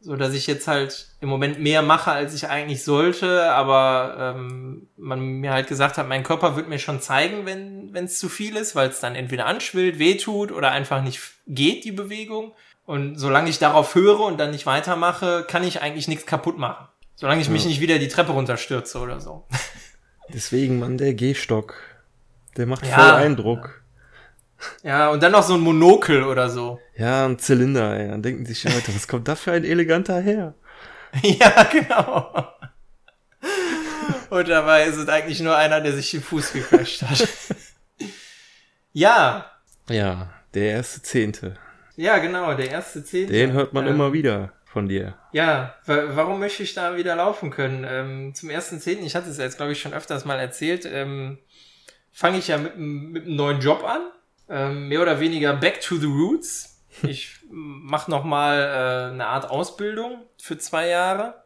So dass ich jetzt halt im Moment mehr mache, als ich eigentlich sollte, aber ähm, man mir halt gesagt hat, mein Körper wird mir schon zeigen, wenn es zu viel ist, weil es dann entweder anschwillt, wehtut oder einfach nicht geht, die Bewegung. Und solange ich darauf höre und dann nicht weitermache, kann ich eigentlich nichts kaputt machen. Solange ich mich nicht wieder die Treppe runterstürze oder so. Deswegen, Mann, der Gehstock. Der macht ja. voll Eindruck. Ja, und dann noch so ein Monokel oder so. Ja, ein Zylinder, ey. Dann denken sich die Leute, was kommt da für ein eleganter her? ja, genau. Und dabei ist es eigentlich nur einer, der sich den Fuß gequetscht hat. ja. Ja, der erste Zehnte. Ja, genau, der erste Zehnte. Den hört man ähm, immer wieder von dir. Ja, warum möchte ich da wieder laufen können? Ähm, zum ersten Zehnten, ich hatte es jetzt, glaube ich, schon öfters mal erzählt, ähm, fange ich ja mit, mit einem neuen Job an. Ähm, mehr oder weniger back to the roots. Ich mache nochmal äh, eine Art Ausbildung für zwei Jahre.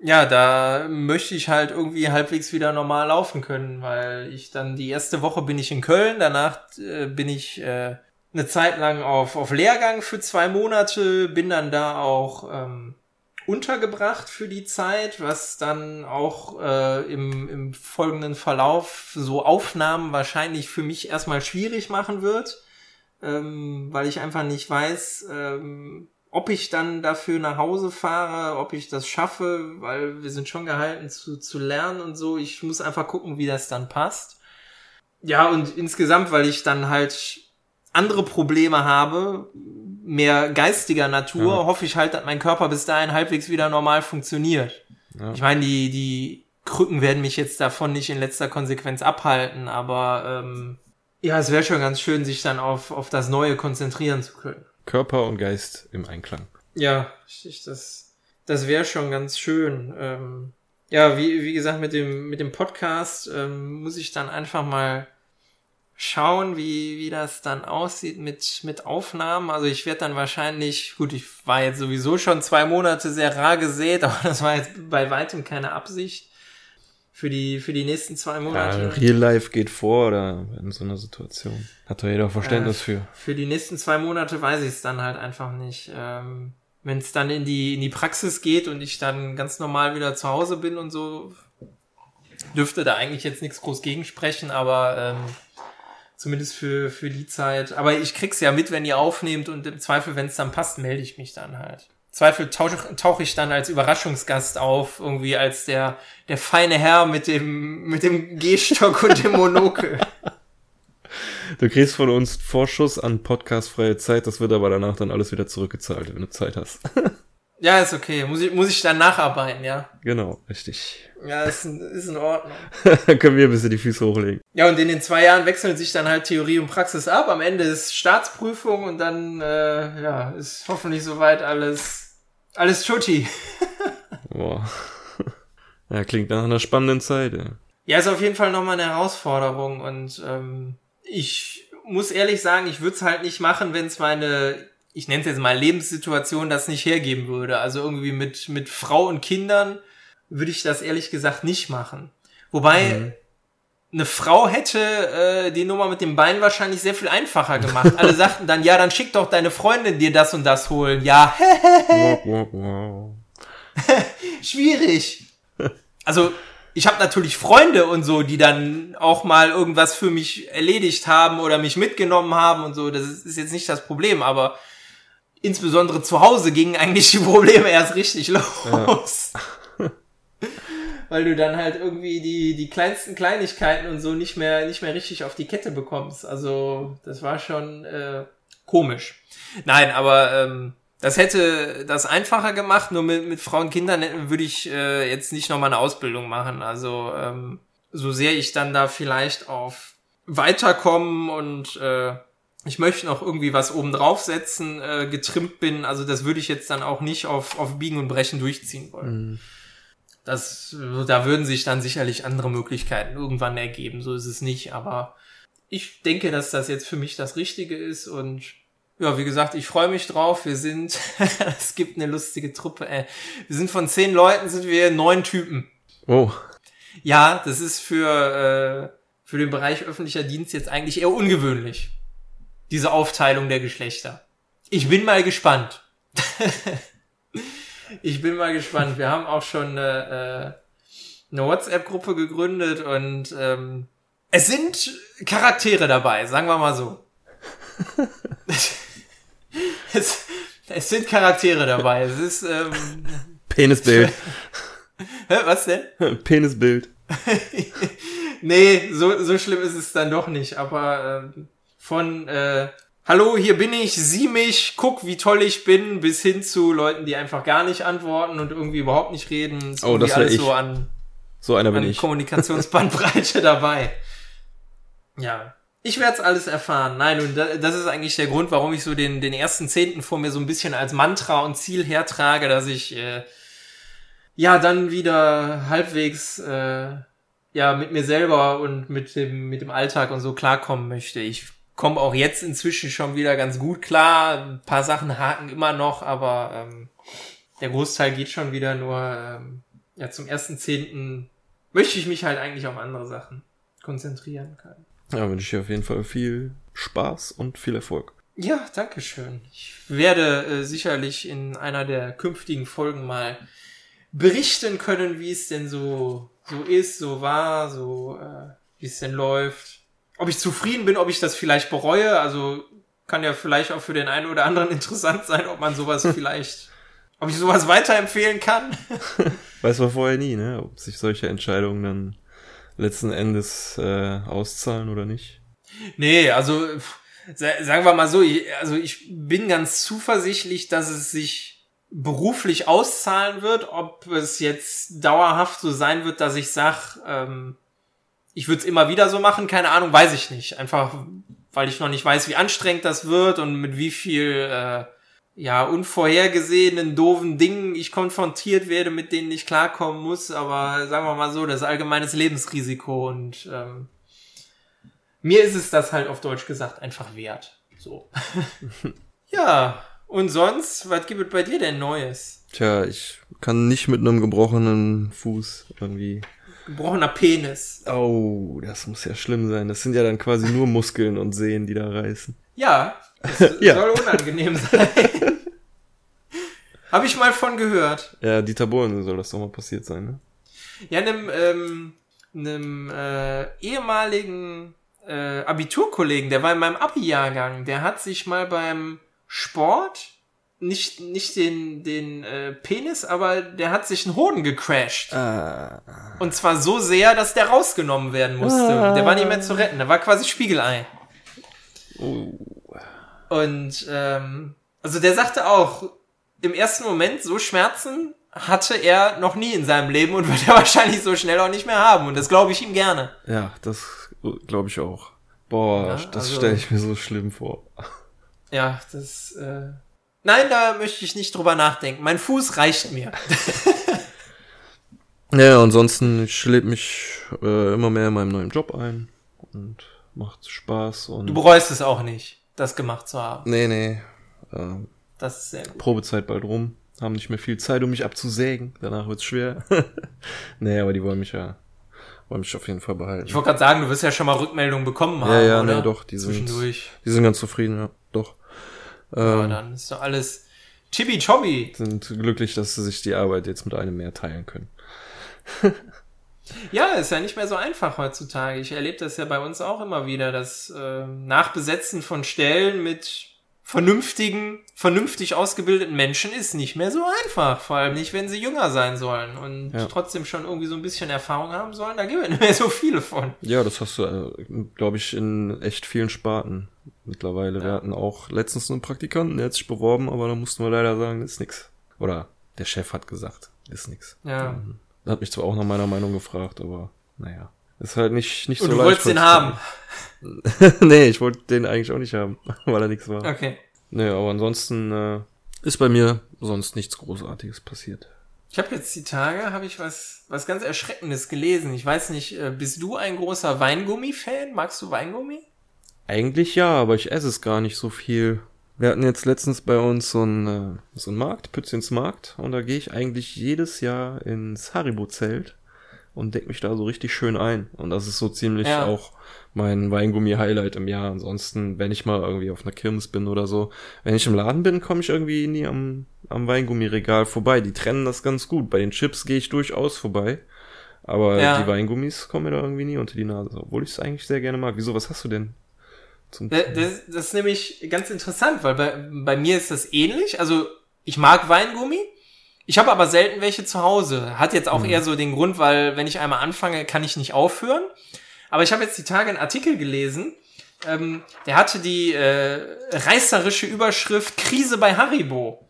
Ja, da möchte ich halt irgendwie halbwegs wieder normal laufen können, weil ich dann die erste Woche bin ich in Köln, danach äh, bin ich äh, eine Zeit lang auf, auf Lehrgang für zwei Monate, bin dann da auch ähm, untergebracht für die Zeit, was dann auch äh, im, im folgenden Verlauf so Aufnahmen wahrscheinlich für mich erstmal schwierig machen wird, ähm, weil ich einfach nicht weiß, ähm, ob ich dann dafür nach Hause fahre, ob ich das schaffe, weil wir sind schon gehalten zu, zu lernen und so. Ich muss einfach gucken, wie das dann passt. Ja, und insgesamt, weil ich dann halt andere Probleme habe, mehr geistiger Natur, ja. hoffe ich halt, dass mein Körper bis dahin halbwegs wieder normal funktioniert. Ja. Ich meine, die, die Krücken werden mich jetzt davon nicht in letzter Konsequenz abhalten, aber ähm, ja, es wäre schon ganz schön, sich dann auf, auf das Neue konzentrieren zu können. Körper und Geist im Einklang. Ja, richtig, das, das wäre schon ganz schön. Ähm, ja, wie, wie gesagt, mit dem, mit dem Podcast ähm, muss ich dann einfach mal schauen, wie, wie das dann aussieht mit, mit Aufnahmen. Also ich werde dann wahrscheinlich, gut, ich war jetzt sowieso schon zwei Monate sehr rar gesät, aber das war jetzt bei weitem keine Absicht für die, für die nächsten zwei Monate. Ja, Real Life geht vor oder in so einer Situation. Hat doch jeder Verständnis äh, für. Für die nächsten zwei Monate weiß ich es dann halt einfach nicht. Ähm, Wenn es dann in die, in die Praxis geht und ich dann ganz normal wieder zu Hause bin und so, dürfte da eigentlich jetzt nichts groß gegensprechen, aber ähm, Zumindest für, für die Zeit. Aber ich krieg's ja mit, wenn ihr aufnehmt und im Zweifel, wenn es dann passt, melde ich mich dann halt. Zweifel tauche tauch ich dann als Überraschungsgast auf, irgendwie als der, der feine Herr mit dem, mit dem Gehstock und dem Monokel. Du kriegst von uns Vorschuss an podcastfreie Zeit, das wird aber danach dann alles wieder zurückgezahlt, wenn du Zeit hast. Ja, ist okay. Muss ich, muss ich dann nacharbeiten, ja? Genau, richtig. Ja, ist, in, ist in Ordnung. dann können wir ein bisschen die Füße hochlegen. Ja, und in den zwei Jahren wechseln sich dann halt Theorie und Praxis ab. Am Ende ist Staatsprüfung und dann, äh, ja, ist hoffentlich soweit alles, alles Chutti. Boah. Ja, klingt nach einer spannenden Zeit, ja. Ja, ist auf jeden Fall nochmal eine Herausforderung und ähm, ich muss ehrlich sagen, ich würde es halt nicht machen, wenn es meine, ich nenne es jetzt mal Lebenssituation, das nicht hergeben würde. Also irgendwie mit, mit Frau und Kindern würde ich das ehrlich gesagt nicht machen. Wobei mhm. eine Frau hätte äh, die Nummer mit dem Bein wahrscheinlich sehr viel einfacher gemacht. Alle sagten dann, ja, dann schick doch deine Freundin dir das und das holen. Ja, schwierig. Also ich habe natürlich Freunde und so, die dann auch mal irgendwas für mich erledigt haben oder mich mitgenommen haben und so. Das ist jetzt nicht das Problem, aber insbesondere zu Hause gingen eigentlich die Probleme erst richtig los. Ja. Weil du dann halt irgendwie die, die kleinsten Kleinigkeiten und so nicht mehr, nicht mehr richtig auf die Kette bekommst. Also, das war schon äh, komisch. Nein, aber ähm, das hätte das einfacher gemacht, nur mit, mit Frauen und Kindern würde ich äh, jetzt nicht nochmal eine Ausbildung machen. Also ähm, so sehr ich dann da vielleicht auf Weiterkommen und äh, ich möchte noch irgendwie was oben draufsetzen, äh, getrimmt bin, also das würde ich jetzt dann auch nicht auf, auf Biegen und Brechen durchziehen wollen. Mhm. Das, da würden sich dann sicherlich andere Möglichkeiten irgendwann ergeben, so ist es nicht, aber ich denke, dass das jetzt für mich das Richtige ist und ja, wie gesagt, ich freue mich drauf. Wir sind, es gibt eine lustige Truppe. Ey. Wir sind von zehn Leuten sind wir neun Typen. Oh. Ja, das ist für äh, für den Bereich öffentlicher Dienst jetzt eigentlich eher ungewöhnlich. Diese Aufteilung der Geschlechter. Ich bin mal gespannt. ich bin mal gespannt. Wir haben auch schon eine, äh, eine WhatsApp-Gruppe gegründet und ähm, es sind Charaktere dabei, sagen wir mal so. es, es sind Charaktere dabei. Es ist ähm, Penisbild. Was denn? Penisbild. nee, so, so schlimm ist es dann doch nicht. Aber ähm, von äh, Hallo, hier bin ich, sieh mich, guck, wie toll ich bin, bis hin zu Leuten, die einfach gar nicht antworten und irgendwie überhaupt nicht reden. Ist oh, das wäre ich. So an, so einer bin an ich. Kommunikationsbandbreite dabei. Ja. Ich werde es alles erfahren. Nein, und das ist eigentlich der Grund, warum ich so den, den ersten Zehnten vor mir so ein bisschen als Mantra und Ziel hertrage, dass ich äh, ja dann wieder halbwegs äh, ja mit mir selber und mit dem, mit dem Alltag und so klarkommen möchte. Ich komme auch jetzt inzwischen schon wieder ganz gut klar. Ein paar Sachen haken immer noch, aber ähm, der Großteil geht schon wieder nur ähm, ja zum ersten Zehnten möchte ich mich halt eigentlich auf andere Sachen konzentrieren können. Ja, wünsche ich dir auf jeden Fall viel Spaß und viel Erfolg. Ja, danke schön. Ich werde äh, sicherlich in einer der künftigen Folgen mal berichten können, wie es denn so, so ist, so war, so, äh, wie es denn läuft. Ob ich zufrieden bin, ob ich das vielleicht bereue, also kann ja vielleicht auch für den einen oder anderen interessant sein, ob man sowas vielleicht, ob ich sowas weiterempfehlen kann. Weiß man vorher nie, ne? Ob sich solche Entscheidungen dann letzten Endes äh, auszahlen oder nicht? Nee, also sagen wir mal so, ich, also ich bin ganz zuversichtlich, dass es sich beruflich auszahlen wird. Ob es jetzt dauerhaft so sein wird, dass ich sag, ähm, ich würde es immer wieder so machen, keine Ahnung, weiß ich nicht. Einfach, weil ich noch nicht weiß, wie anstrengend das wird und mit wie viel äh, ja, unvorhergesehenen, doofen Dingen ich konfrontiert werde, mit denen ich klarkommen muss, aber sagen wir mal so, das ist allgemeines Lebensrisiko und ähm, mir ist es das halt auf Deutsch gesagt einfach wert. So. ja, und sonst, was gibt es bei dir denn Neues? Tja, ich kann nicht mit einem gebrochenen Fuß irgendwie. Gebrochener Penis. Oh, das muss ja schlimm sein. Das sind ja dann quasi nur Muskeln und Sehnen, die da reißen. Ja, das ja. soll unangenehm sein. Habe ich mal von gehört. Ja, Dieter Bohlen soll das doch mal passiert sein, ne? Ja, einem, ähm, einem äh, ehemaligen äh, Abiturkollegen, der war in meinem Abi-Jahrgang, der hat sich mal beim Sport nicht nicht den den äh, Penis, aber der hat sich einen Hoden gecrashed. Ah. Und zwar so sehr, dass der rausgenommen werden musste. Ah. Der war nicht mehr zu retten. Der war quasi Spiegelei. Oh. Und ähm, also der sagte auch, im ersten Moment so Schmerzen hatte er noch nie in seinem Leben und wird er wahrscheinlich so schnell auch nicht mehr haben. Und das glaube ich ihm gerne. Ja, das glaube ich auch. Boah, ja, das also, stelle ich mir so schlimm vor. Ja, das. Äh Nein, da möchte ich nicht drüber nachdenken. Mein Fuß reicht mir. ja, ansonsten, ich lebe mich äh, immer mehr in meinem neuen Job ein und macht Spaß. Und du bereust es auch nicht, das gemacht zu haben. Nee, nee. Ähm, das ist sehr gut. Probezeit bald rum. Haben nicht mehr viel Zeit, um mich abzusägen. Danach wird's schwer. nee, aber die wollen mich ja wollen mich auf jeden Fall behalten. Ich wollte gerade sagen, du wirst ja schon mal Rückmeldungen bekommen haben, Ja, ja, oder? nee, doch. Die sind, die sind ganz zufrieden, ja. Doch. Ja, ähm, dann ist doch alles chibi chobby. Sind glücklich, dass sie sich die Arbeit jetzt mit einem mehr teilen können. ja, ist ja nicht mehr so einfach heutzutage. Ich erlebe das ja bei uns auch immer wieder, das äh, Nachbesetzen von Stellen mit vernünftigen, vernünftig ausgebildeten Menschen ist nicht mehr so einfach. Vor allem nicht, wenn sie jünger sein sollen und ja. trotzdem schon irgendwie so ein bisschen Erfahrung haben sollen. Da gibt es nicht mehr so viele von. Ja, das hast du, äh, glaube ich, in echt vielen Sparten mittlerweile. Ja. Wir hatten auch letztens einen Praktikanten, der hat sich beworben, aber da mussten wir leider sagen, ist nix. Oder der Chef hat gesagt, ist nix. Ja. Mhm. Hat mich zwar auch nach meiner Meinung gefragt, aber naja. Ist halt nicht, nicht Und so du leicht. Du wolltest den haben? nee, ich wollte den eigentlich auch nicht haben, weil er nichts war. Okay. Nee, aber ansonsten äh, ist bei mir sonst nichts Großartiges passiert. Ich habe jetzt die Tage, habe ich was, was ganz Erschreckendes gelesen. Ich weiß nicht, äh, bist du ein großer Weingummi-Fan? Magst du Weingummi? Eigentlich ja, aber ich esse es gar nicht so viel. Wir hatten jetzt letztens bei uns so einen, äh, so einen Markt, Pützchens Markt, und da gehe ich eigentlich jedes Jahr ins Haribo-Zelt und deck mich da so richtig schön ein. Und das ist so ziemlich ja. auch mein Weingummi-Highlight im Jahr. Ansonsten, wenn ich mal irgendwie auf einer Kirmes bin oder so, wenn ich im Laden bin, komme ich irgendwie nie am, am Weingummi-Regal vorbei. Die trennen das ganz gut. Bei den Chips gehe ich durchaus vorbei. Aber ja. die Weingummis kommen mir da irgendwie nie unter die Nase, obwohl ich es eigentlich sehr gerne mag. Wieso, was hast du denn? Zum das, das, das ist nämlich ganz interessant, weil bei, bei mir ist das ähnlich. Also ich mag Weingummi, ich habe aber selten welche zu Hause. Hat jetzt auch mhm. eher so den Grund, weil wenn ich einmal anfange, kann ich nicht aufhören. Aber ich habe jetzt die Tage einen Artikel gelesen, ähm, der hatte die äh, reißerische Überschrift Krise bei Haribo.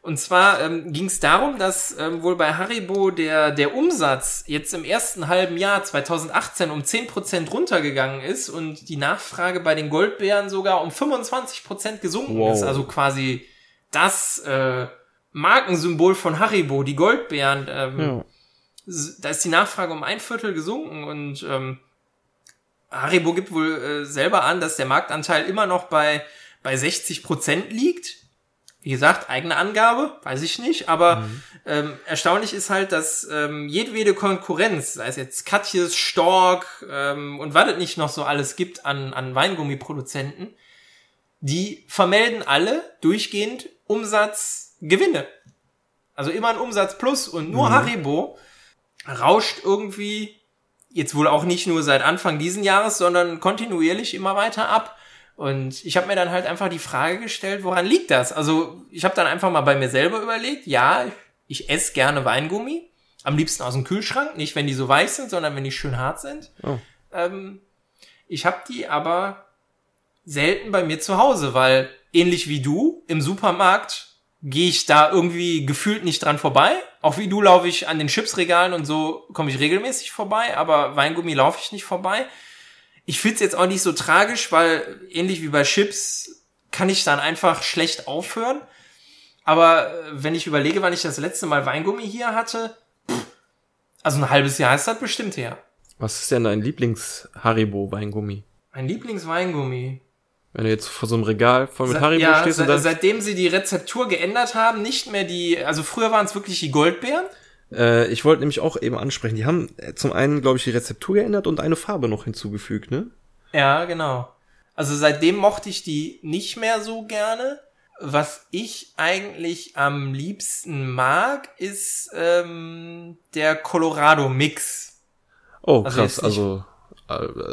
Und zwar ähm, ging es darum, dass ähm, wohl bei Haribo der, der Umsatz jetzt im ersten halben Jahr 2018 um 10% runtergegangen ist und die Nachfrage bei den Goldbären sogar um 25% gesunken wow. ist. Also quasi das äh, Markensymbol von Haribo, die Goldbeeren, ähm, ja. da ist die Nachfrage um ein Viertel gesunken und ähm, Haribo gibt wohl äh, selber an, dass der Marktanteil immer noch bei, bei 60 Prozent liegt. Wie gesagt, eigene Angabe, weiß ich nicht, aber mhm. ähm, erstaunlich ist halt, dass ähm, jedwede Konkurrenz, sei es jetzt Katjes, Stork ähm, und was es nicht noch so alles gibt an, an Weingummiproduzenten, die vermelden alle durchgehend Umsatz Gewinne. Also immer ein Umsatz plus und nur mhm. Haribo rauscht irgendwie jetzt wohl auch nicht nur seit Anfang diesen Jahres, sondern kontinuierlich immer weiter ab. Und ich habe mir dann halt einfach die Frage gestellt, woran liegt das? Also ich habe dann einfach mal bei mir selber überlegt, ja, ich esse gerne Weingummi, am liebsten aus dem Kühlschrank, nicht wenn die so weich sind, sondern wenn die schön hart sind. Oh. Ähm, ich habe die aber selten bei mir zu Hause, weil ähnlich wie du im Supermarkt gehe ich da irgendwie gefühlt nicht dran vorbei. Auch wie du laufe ich an den Chipsregalen und so komme ich regelmäßig vorbei, aber Weingummi laufe ich nicht vorbei. Ich finde es jetzt auch nicht so tragisch, weil ähnlich wie bei Chips kann ich dann einfach schlecht aufhören. Aber äh, wenn ich überlege, wann ich das letzte Mal Weingummi hier hatte, pff, also ein halbes Jahr ist das bestimmt her. Was ist denn dein Lieblings-Haribo-Weingummi? Mein Lieblings-Weingummi? Wenn du jetzt vor so einem Regal voll mit Haribo ja, stehst und dann... seitdem sie die Rezeptur geändert haben, nicht mehr die... Also früher waren es wirklich die Goldbeeren. Äh, ich wollte nämlich auch eben ansprechen. Die haben äh, zum einen, glaube ich, die Rezeptur geändert und eine Farbe noch hinzugefügt, ne? Ja, genau. Also seitdem mochte ich die nicht mehr so gerne. Was ich eigentlich am liebsten mag, ist ähm, der Colorado Mix. Oh, also krass. Also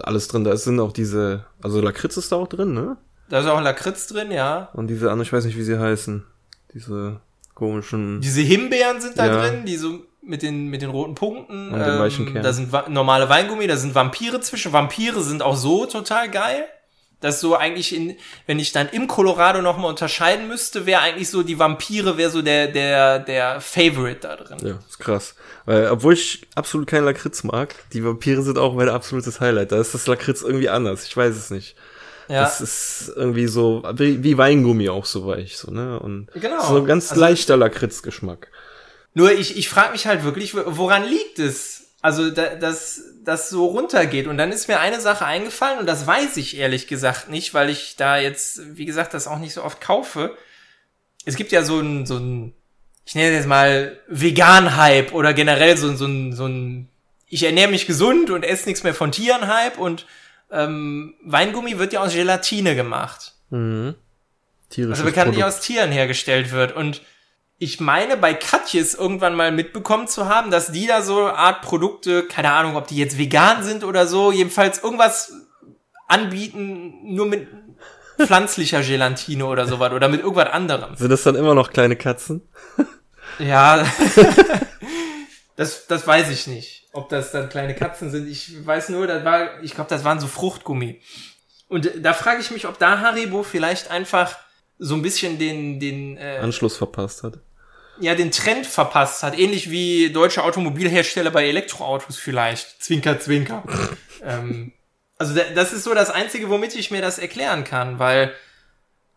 alles drin. Da sind auch diese, also Lakritz ist da auch drin, ne? Da ist auch Lakritz drin, ja. Und diese anderen, ich weiß nicht, wie sie heißen. Diese komischen. Diese Himbeeren sind da ja. drin, die so mit den, mit den roten Punkten. Und ähm, Da sind normale Weingummi, da sind Vampire zwischen. Vampire sind auch so total geil. Das so eigentlich in, wenn ich dann im Colorado nochmal unterscheiden müsste, wäre eigentlich so die Vampire, wäre so der, der, der Favorite da drin. Ja, ist krass. Weil, obwohl ich absolut keinen Lakritz mag, die Vampire sind auch mein absolutes Highlight. Da ist das Lakritz irgendwie anders. Ich weiß es nicht. Ja. Das ist irgendwie so, wie, wie Weingummi auch so weich, so, ne? Und genau. so ein ganz also, leichter Lakritzgeschmack. Nur ich, ich frage mich halt wirklich, woran liegt es? Also, da, dass das so runtergeht. Und dann ist mir eine Sache eingefallen, und das weiß ich ehrlich gesagt nicht, weil ich da jetzt, wie gesagt, das auch nicht so oft kaufe. Es gibt ja so ein, so ein, ich nenne es jetzt mal Vegan-Hype oder generell so, so ein, so ein, ich ernähre mich gesund und esse nichts mehr von Tieren-Hype und ähm, Weingummi wird ja aus Gelatine gemacht. Mhm. Tierisches also bekanntlich Produkt. aus Tieren hergestellt wird. Und ich meine, bei Katjes irgendwann mal mitbekommen zu haben, dass die da so Art Produkte, keine Ahnung, ob die jetzt vegan sind oder so, jedenfalls irgendwas anbieten, nur mit pflanzlicher Gelatine oder sowas oder mit irgendwas anderem. Sind das dann immer noch kleine Katzen? Ja, das, das weiß ich nicht, ob das dann kleine Katzen sind. Ich weiß nur, das war, ich glaube, das waren so Fruchtgummi. Und da frage ich mich, ob da Haribo vielleicht einfach so ein bisschen den, den äh, Anschluss verpasst hat ja den Trend verpasst hat, ähnlich wie deutsche Automobilhersteller bei Elektroautos vielleicht. Zwinker, zwinker. ähm, also das ist so das Einzige, womit ich mir das erklären kann, weil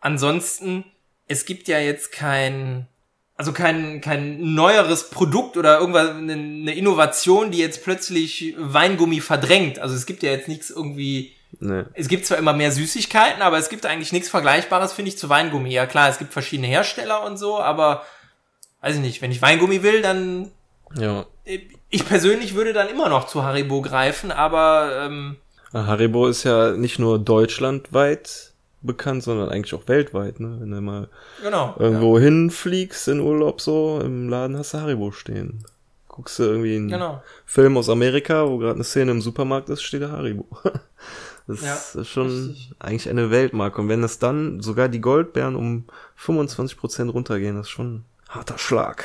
ansonsten, es gibt ja jetzt kein, also kein, kein neueres Produkt oder irgendwas, eine, Innovation, die jetzt plötzlich Weingummi verdrängt. Also es gibt ja jetzt nichts irgendwie, Nee. Es gibt zwar immer mehr Süßigkeiten, aber es gibt eigentlich nichts Vergleichbares, finde ich, zu Weingummi. Ja klar, es gibt verschiedene Hersteller und so, aber weiß ich nicht, wenn ich Weingummi will, dann. Ja. Ich persönlich würde dann immer noch zu Haribo greifen, aber. Ähm, Haribo ist ja nicht nur deutschlandweit bekannt, sondern eigentlich auch weltweit, ne? Wenn du mal genau, irgendwo ja. hinfliegst in Urlaub so, im Laden hast du Haribo stehen. Guckst du irgendwie einen genau. Film aus Amerika, wo gerade eine Szene im Supermarkt ist, steht da Haribo. Das ja, ist schon richtig. eigentlich eine Weltmarke. Und wenn das dann sogar die Goldbeeren um 25% runtergehen, das ist schon Harter Schlag.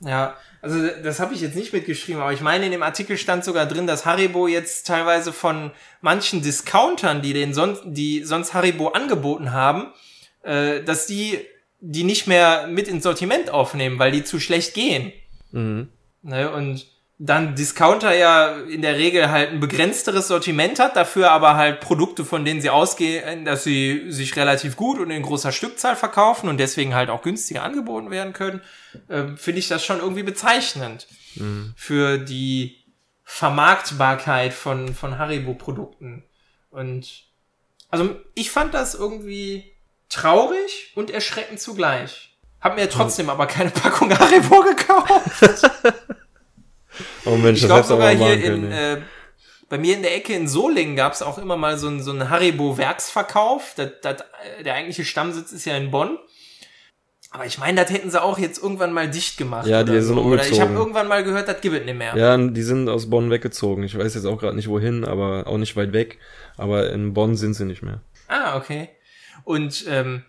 Ja, also das habe ich jetzt nicht mitgeschrieben, aber ich meine, in dem Artikel stand sogar drin, dass Haribo jetzt teilweise von manchen Discountern, die den sonst, die sonst Haribo angeboten haben, äh, dass die die nicht mehr mit ins Sortiment aufnehmen, weil die zu schlecht gehen. Mhm. Ne, und dann Discounter ja in der Regel halt ein begrenzteres Sortiment hat, dafür aber halt Produkte, von denen sie ausgehen, dass sie sich relativ gut und in großer Stückzahl verkaufen und deswegen halt auch günstiger angeboten werden können, äh, finde ich das schon irgendwie bezeichnend mhm. für die Vermarktbarkeit von, von Haribo-Produkten. Und also ich fand das irgendwie traurig und erschreckend zugleich. Hab mir trotzdem mhm. aber keine Packung Haribo gekauft. Oh Mensch, ich glaube sogar hier in, äh, bei mir in der Ecke in Solingen gab es auch immer mal so einen so Haribo-Werksverkauf. Das, das, der eigentliche Stammsitz ist ja in Bonn. Aber ich meine, das hätten sie auch jetzt irgendwann mal dicht gemacht. Ja, die sind so. umgezogen. Oder ich habe irgendwann mal gehört, das gibt es nicht mehr. Ja, die sind aus Bonn weggezogen. Ich weiß jetzt auch gerade nicht wohin, aber auch nicht weit weg. Aber in Bonn sind sie nicht mehr. Ah, okay. Und ähm,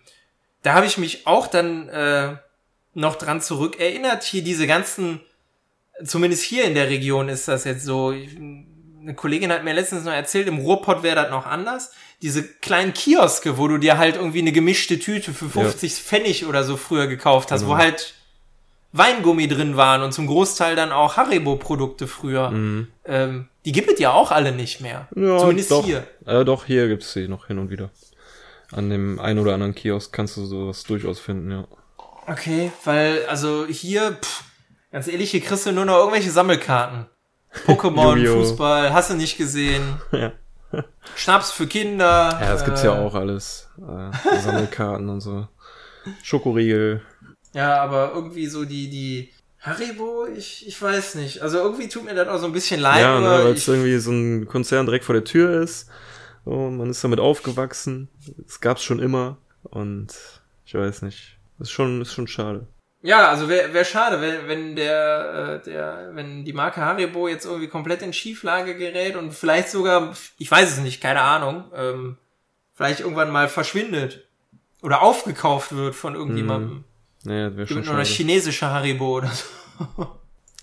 da habe ich mich auch dann äh, noch dran zurückerinnert, hier diese ganzen zumindest hier in der Region ist das jetzt so. Eine Kollegin hat mir letztens noch erzählt, im Ruhrpott wäre das noch anders. Diese kleinen Kioske, wo du dir halt irgendwie eine gemischte Tüte für 50 ja. Pfennig oder so früher gekauft hast, genau. wo halt Weingummi drin waren und zum Großteil dann auch Haribo-Produkte früher. Mhm. Ähm, die gibt es ja auch alle nicht mehr. Ja, Zumindest doch. hier. Äh, doch, hier gibt's sie noch hin und wieder. An dem einen oder anderen Kiosk kannst du sowas durchaus finden, ja. Okay, weil, also hier, pff, Ganz ehrlich, hier kriegst du nur noch irgendwelche Sammelkarten. Pokémon, Fußball, hast du nicht gesehen. Ja. Schnaps für Kinder. Ja, das gibt's äh, ja auch alles. Äh, Sammelkarten und so. Schokoriegel. Ja, aber irgendwie so die, die Haribo, ich, ich weiß nicht. Also irgendwie tut mir das auch so ein bisschen leid. Ja, ne, weil es irgendwie so ein Konzern direkt vor der Tür ist. So, man ist damit aufgewachsen. Es gab's schon immer. Und ich weiß nicht. Ist schon, ist schon schade. Ja, also wäre wär schade, wenn, wenn der, äh, der, wenn die Marke Haribo jetzt irgendwie komplett in Schieflage gerät und vielleicht sogar, ich weiß es nicht, keine Ahnung, ähm, vielleicht irgendwann mal verschwindet oder aufgekauft wird von irgendjemandem. Hm. Ja, das wäre schon Oder chinesische Haribo oder so.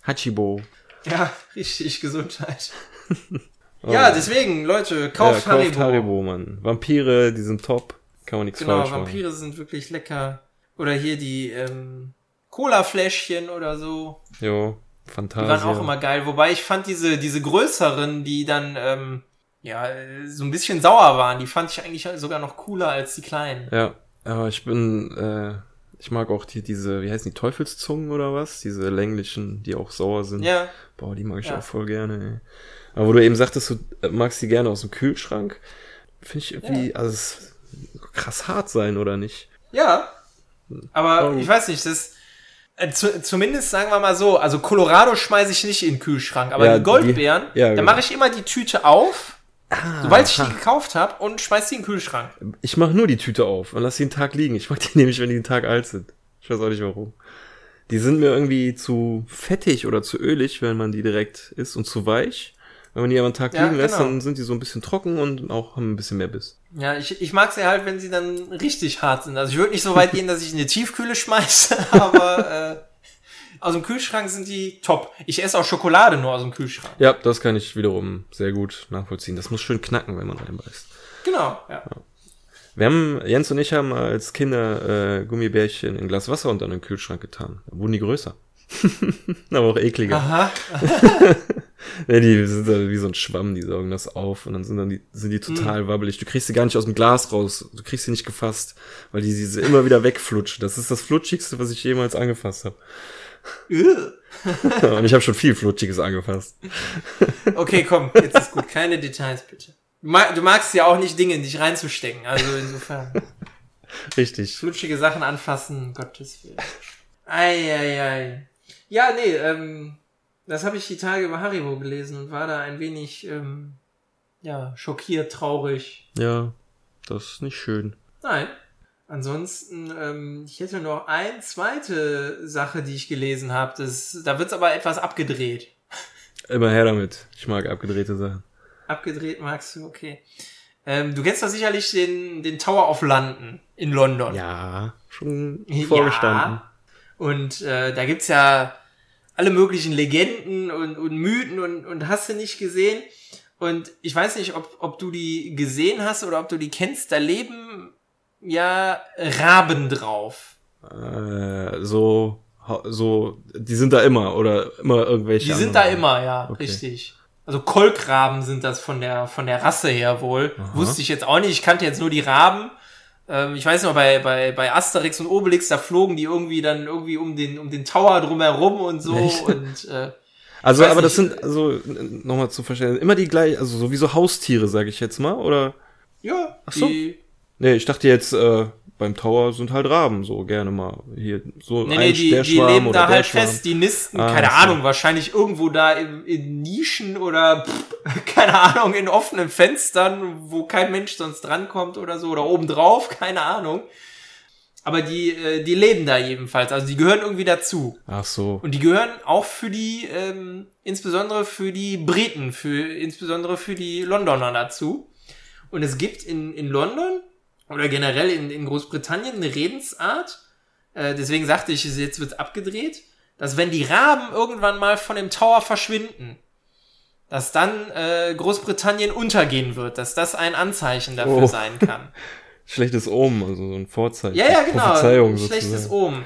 Hachibo. Ja, richtig, Gesundheit. Oh. Ja, deswegen, Leute, kauft ja, Haribo. Kauft Haribo, Mann. Vampire, die sind top. Kann man nichts genau, falsch machen. Genau, Vampire sind wirklich lecker. Oder hier die ähm, Cola-Fläschchen oder so. Jo, fantastisch. Die waren auch immer geil. Wobei ich fand diese, diese größeren, die dann ähm, ja so ein bisschen sauer waren, die fand ich eigentlich sogar noch cooler als die kleinen. Ja, aber ich bin, äh, ich mag auch die, diese, wie heißen die, Teufelszungen oder was? Diese länglichen, die auch sauer sind. Ja. Boah, die mag ich ja. auch voll gerne, ey. Aber wo du eben sagtest, du magst die gerne aus dem Kühlschrank, finde ich irgendwie, ja. also es krass hart sein, oder nicht? Ja. Aber oh. ich weiß nicht, das äh, zu, zumindest sagen wir mal so, also Colorado schmeiße ich nicht in den Kühlschrank, aber ja, die Goldbeeren, die, ja, da genau. mache ich immer die Tüte auf Ah, Sobald ich die gekauft habe und schmeiß die in den Kühlschrank. Ich mache nur die Tüte auf und lass sie einen Tag liegen. Ich mag die nämlich, wenn die einen Tag alt sind. Ich weiß auch nicht warum. Die sind mir irgendwie zu fettig oder zu ölig, wenn man die direkt isst und zu weich. Wenn man die aber einen Tag ja, liegen lässt, genau. dann sind die so ein bisschen trocken und auch haben ein bisschen mehr Biss. Ja, ich, ich mag sie halt, wenn sie dann richtig hart sind. Also ich würde nicht so weit gehen, dass ich in die Tiefkühle schmeiße, aber äh, aus dem Kühlschrank sind die top. Ich esse auch Schokolade nur aus dem Kühlschrank. Ja, das kann ich wiederum sehr gut nachvollziehen. Das muss schön knacken, wenn man reinbeißt. Genau, ja. ja. Wir haben, Jens und ich haben als Kinder äh, Gummibärchen in ein Glas Wasser unter den Kühlschrank getan. Da wurden die größer. Aber auch ekliger. Aha. ja, die sind wie so ein Schwamm, die saugen das auf und dann sind dann die, sind die total mm. wabbelig. Du kriegst sie gar nicht aus dem Glas raus. Du kriegst sie nicht gefasst, weil die sie immer wieder wegflutschen. Das ist das flutschigste, was ich jemals angefasst habe. Und ich habe schon viel Flutschiges angefasst. Okay, komm, jetzt ist gut. Keine Details bitte. Du magst ja auch nicht Dinge in dich reinzustecken, also insofern. Richtig. Flutschige Sachen anfassen, Gottes Willen. Eieiei. Ja, nee, ähm, das habe ich die Tage über Haribo gelesen und war da ein wenig, ähm, ja, schockiert, traurig. Ja, das ist nicht schön. Nein, Ansonsten, ähm, ich hätte noch eine zweite Sache, die ich gelesen habe. Das, da wird's aber etwas abgedreht. Immer her damit. Ich mag abgedrehte Sachen. Abgedreht magst du, okay. Ähm, du kennst doch sicherlich den, den Tower of London in London. Ja, schon vorgestanden. Ja. Und äh, da gibt's ja alle möglichen Legenden und, und Mythen und, und hast du nicht gesehen. Und ich weiß nicht, ob, ob du die gesehen hast oder ob du die kennst. Da leben ja Raben drauf. Äh, so, so, die sind da immer oder immer irgendwelche. Die sind da immer, ja, okay. richtig. Also Kolkraben sind das von der von der Rasse her wohl. Aha. Wusste ich jetzt auch nicht. Ich kannte jetzt nur die Raben. Ähm, ich weiß noch bei bei bei Asterix und Obelix da flogen die irgendwie dann irgendwie um den um den Tower drumherum und so Echt? und äh, also aber nicht, das sind also nochmal zu verstehen immer die gleich also sowieso Haustiere sage ich jetzt mal oder ja Ach so. die Nee, ich dachte jetzt, äh, beim Tower sind halt Raben so gerne mal hier so nee, nee, die, die leben da halt fest, die nisten, ah, keine Ahnung, wahrscheinlich irgendwo da in, in Nischen oder pff, keine Ahnung, in offenen Fenstern, wo kein Mensch sonst drankommt oder so oder obendrauf, keine Ahnung. Aber die, äh, die leben da jedenfalls, also die gehören irgendwie dazu. Ach so. Und die gehören auch für die, ähm, insbesondere für die Briten, für insbesondere für die Londoner dazu. Und es gibt in, in London oder generell in, in Großbritannien eine Redensart, äh, deswegen sagte ich, jetzt wird's abgedreht, dass wenn die Raben irgendwann mal von dem Tower verschwinden, dass dann äh, Großbritannien untergehen wird, dass das ein Anzeichen dafür oh. sein kann. Schlechtes Omen, also so ein Vorzeichen. Ja, ja, genau. Ein schlechtes Omen.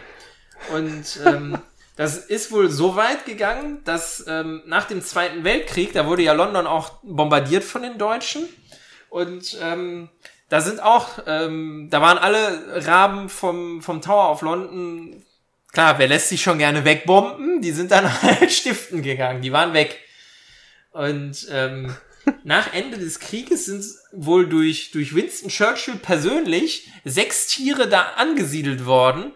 Und ähm, das ist wohl so weit gegangen, dass ähm, nach dem Zweiten Weltkrieg, da wurde ja London auch bombardiert von den Deutschen. Und ähm, da sind auch, ähm, da waren alle Raben vom, vom Tower of London, klar, wer lässt sich schon gerne wegbomben? Die sind dann halt stiften gegangen, die waren weg. Und ähm, nach Ende des Krieges sind wohl durch, durch Winston Churchill persönlich sechs Tiere da angesiedelt worden.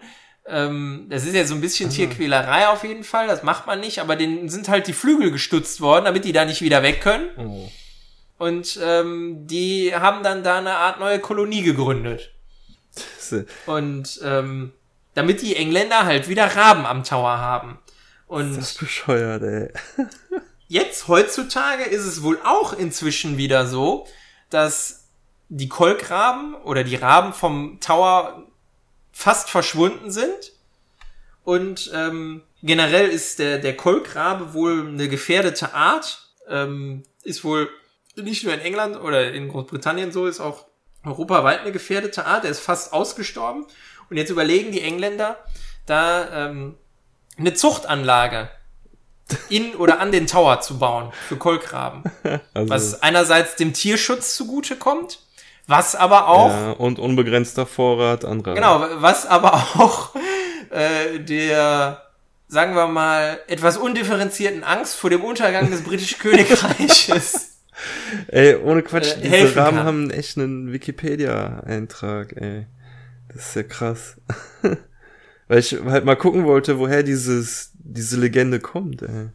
Ähm, das ist ja so ein bisschen Aha. Tierquälerei auf jeden Fall, das macht man nicht, aber denen sind halt die Flügel gestutzt worden, damit die da nicht wieder weg können. Oh. Und ähm, die haben dann da eine Art neue Kolonie gegründet. Und ähm, damit die Engländer halt wieder Raben am Tower haben. Und das ist bescheuert, ey. jetzt, heutzutage, ist es wohl auch inzwischen wieder so, dass die Kolkraben oder die Raben vom Tower fast verschwunden sind. Und ähm, generell ist der, der Kolkrabe wohl eine gefährdete Art. Ähm, ist wohl nicht nur in England oder in Großbritannien so, ist auch europaweit eine gefährdete Art. Er ist fast ausgestorben. Und jetzt überlegen die Engländer, da ähm, eine Zuchtanlage in oder an den Tower zu bauen für Kolkraben. Also, was einerseits dem Tierschutz zugute kommt, was aber auch. Ja, und unbegrenzter Vorrat anderer. Genau, was aber auch äh, der, sagen wir mal, etwas undifferenzierten Angst vor dem Untergang des britischen Königreiches. Ey, ohne Quatsch, äh, diese Rahmen kann. haben echt einen Wikipedia-Eintrag, ey. Das ist ja krass. Weil ich halt mal gucken wollte, woher dieses, diese Legende kommt, ey.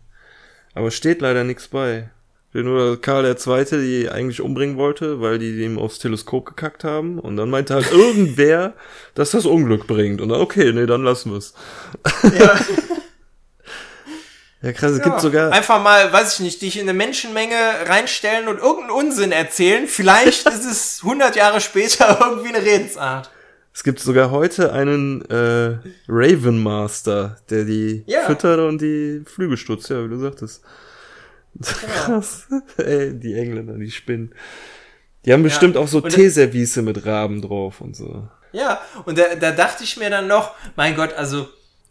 Aber steht leider nichts bei. Nur Karl der Zweite, die eigentlich umbringen wollte, weil die ihm aufs Teleskop gekackt haben. Und dann meinte halt irgendwer, dass das Unglück bringt. Und dann, okay, nee, dann lassen wir's. Ja. ja, krass, es ja, gibt sogar. Einfach mal, weiß ich nicht, dich in eine Menschenmenge reinstellen und irgendeinen Unsinn erzählen. Vielleicht ist es 100 Jahre später irgendwie eine Redensart. Es gibt sogar heute einen äh, Raven Master, der die ja. füttert und die Flügel stutzt, ja, wie du sagtest. Krass. Ey, die Engländer, die spinnen. Die haben bestimmt ja. auch so Teeservice mit Raben drauf und so. Ja, und da, da dachte ich mir dann noch, mein Gott, also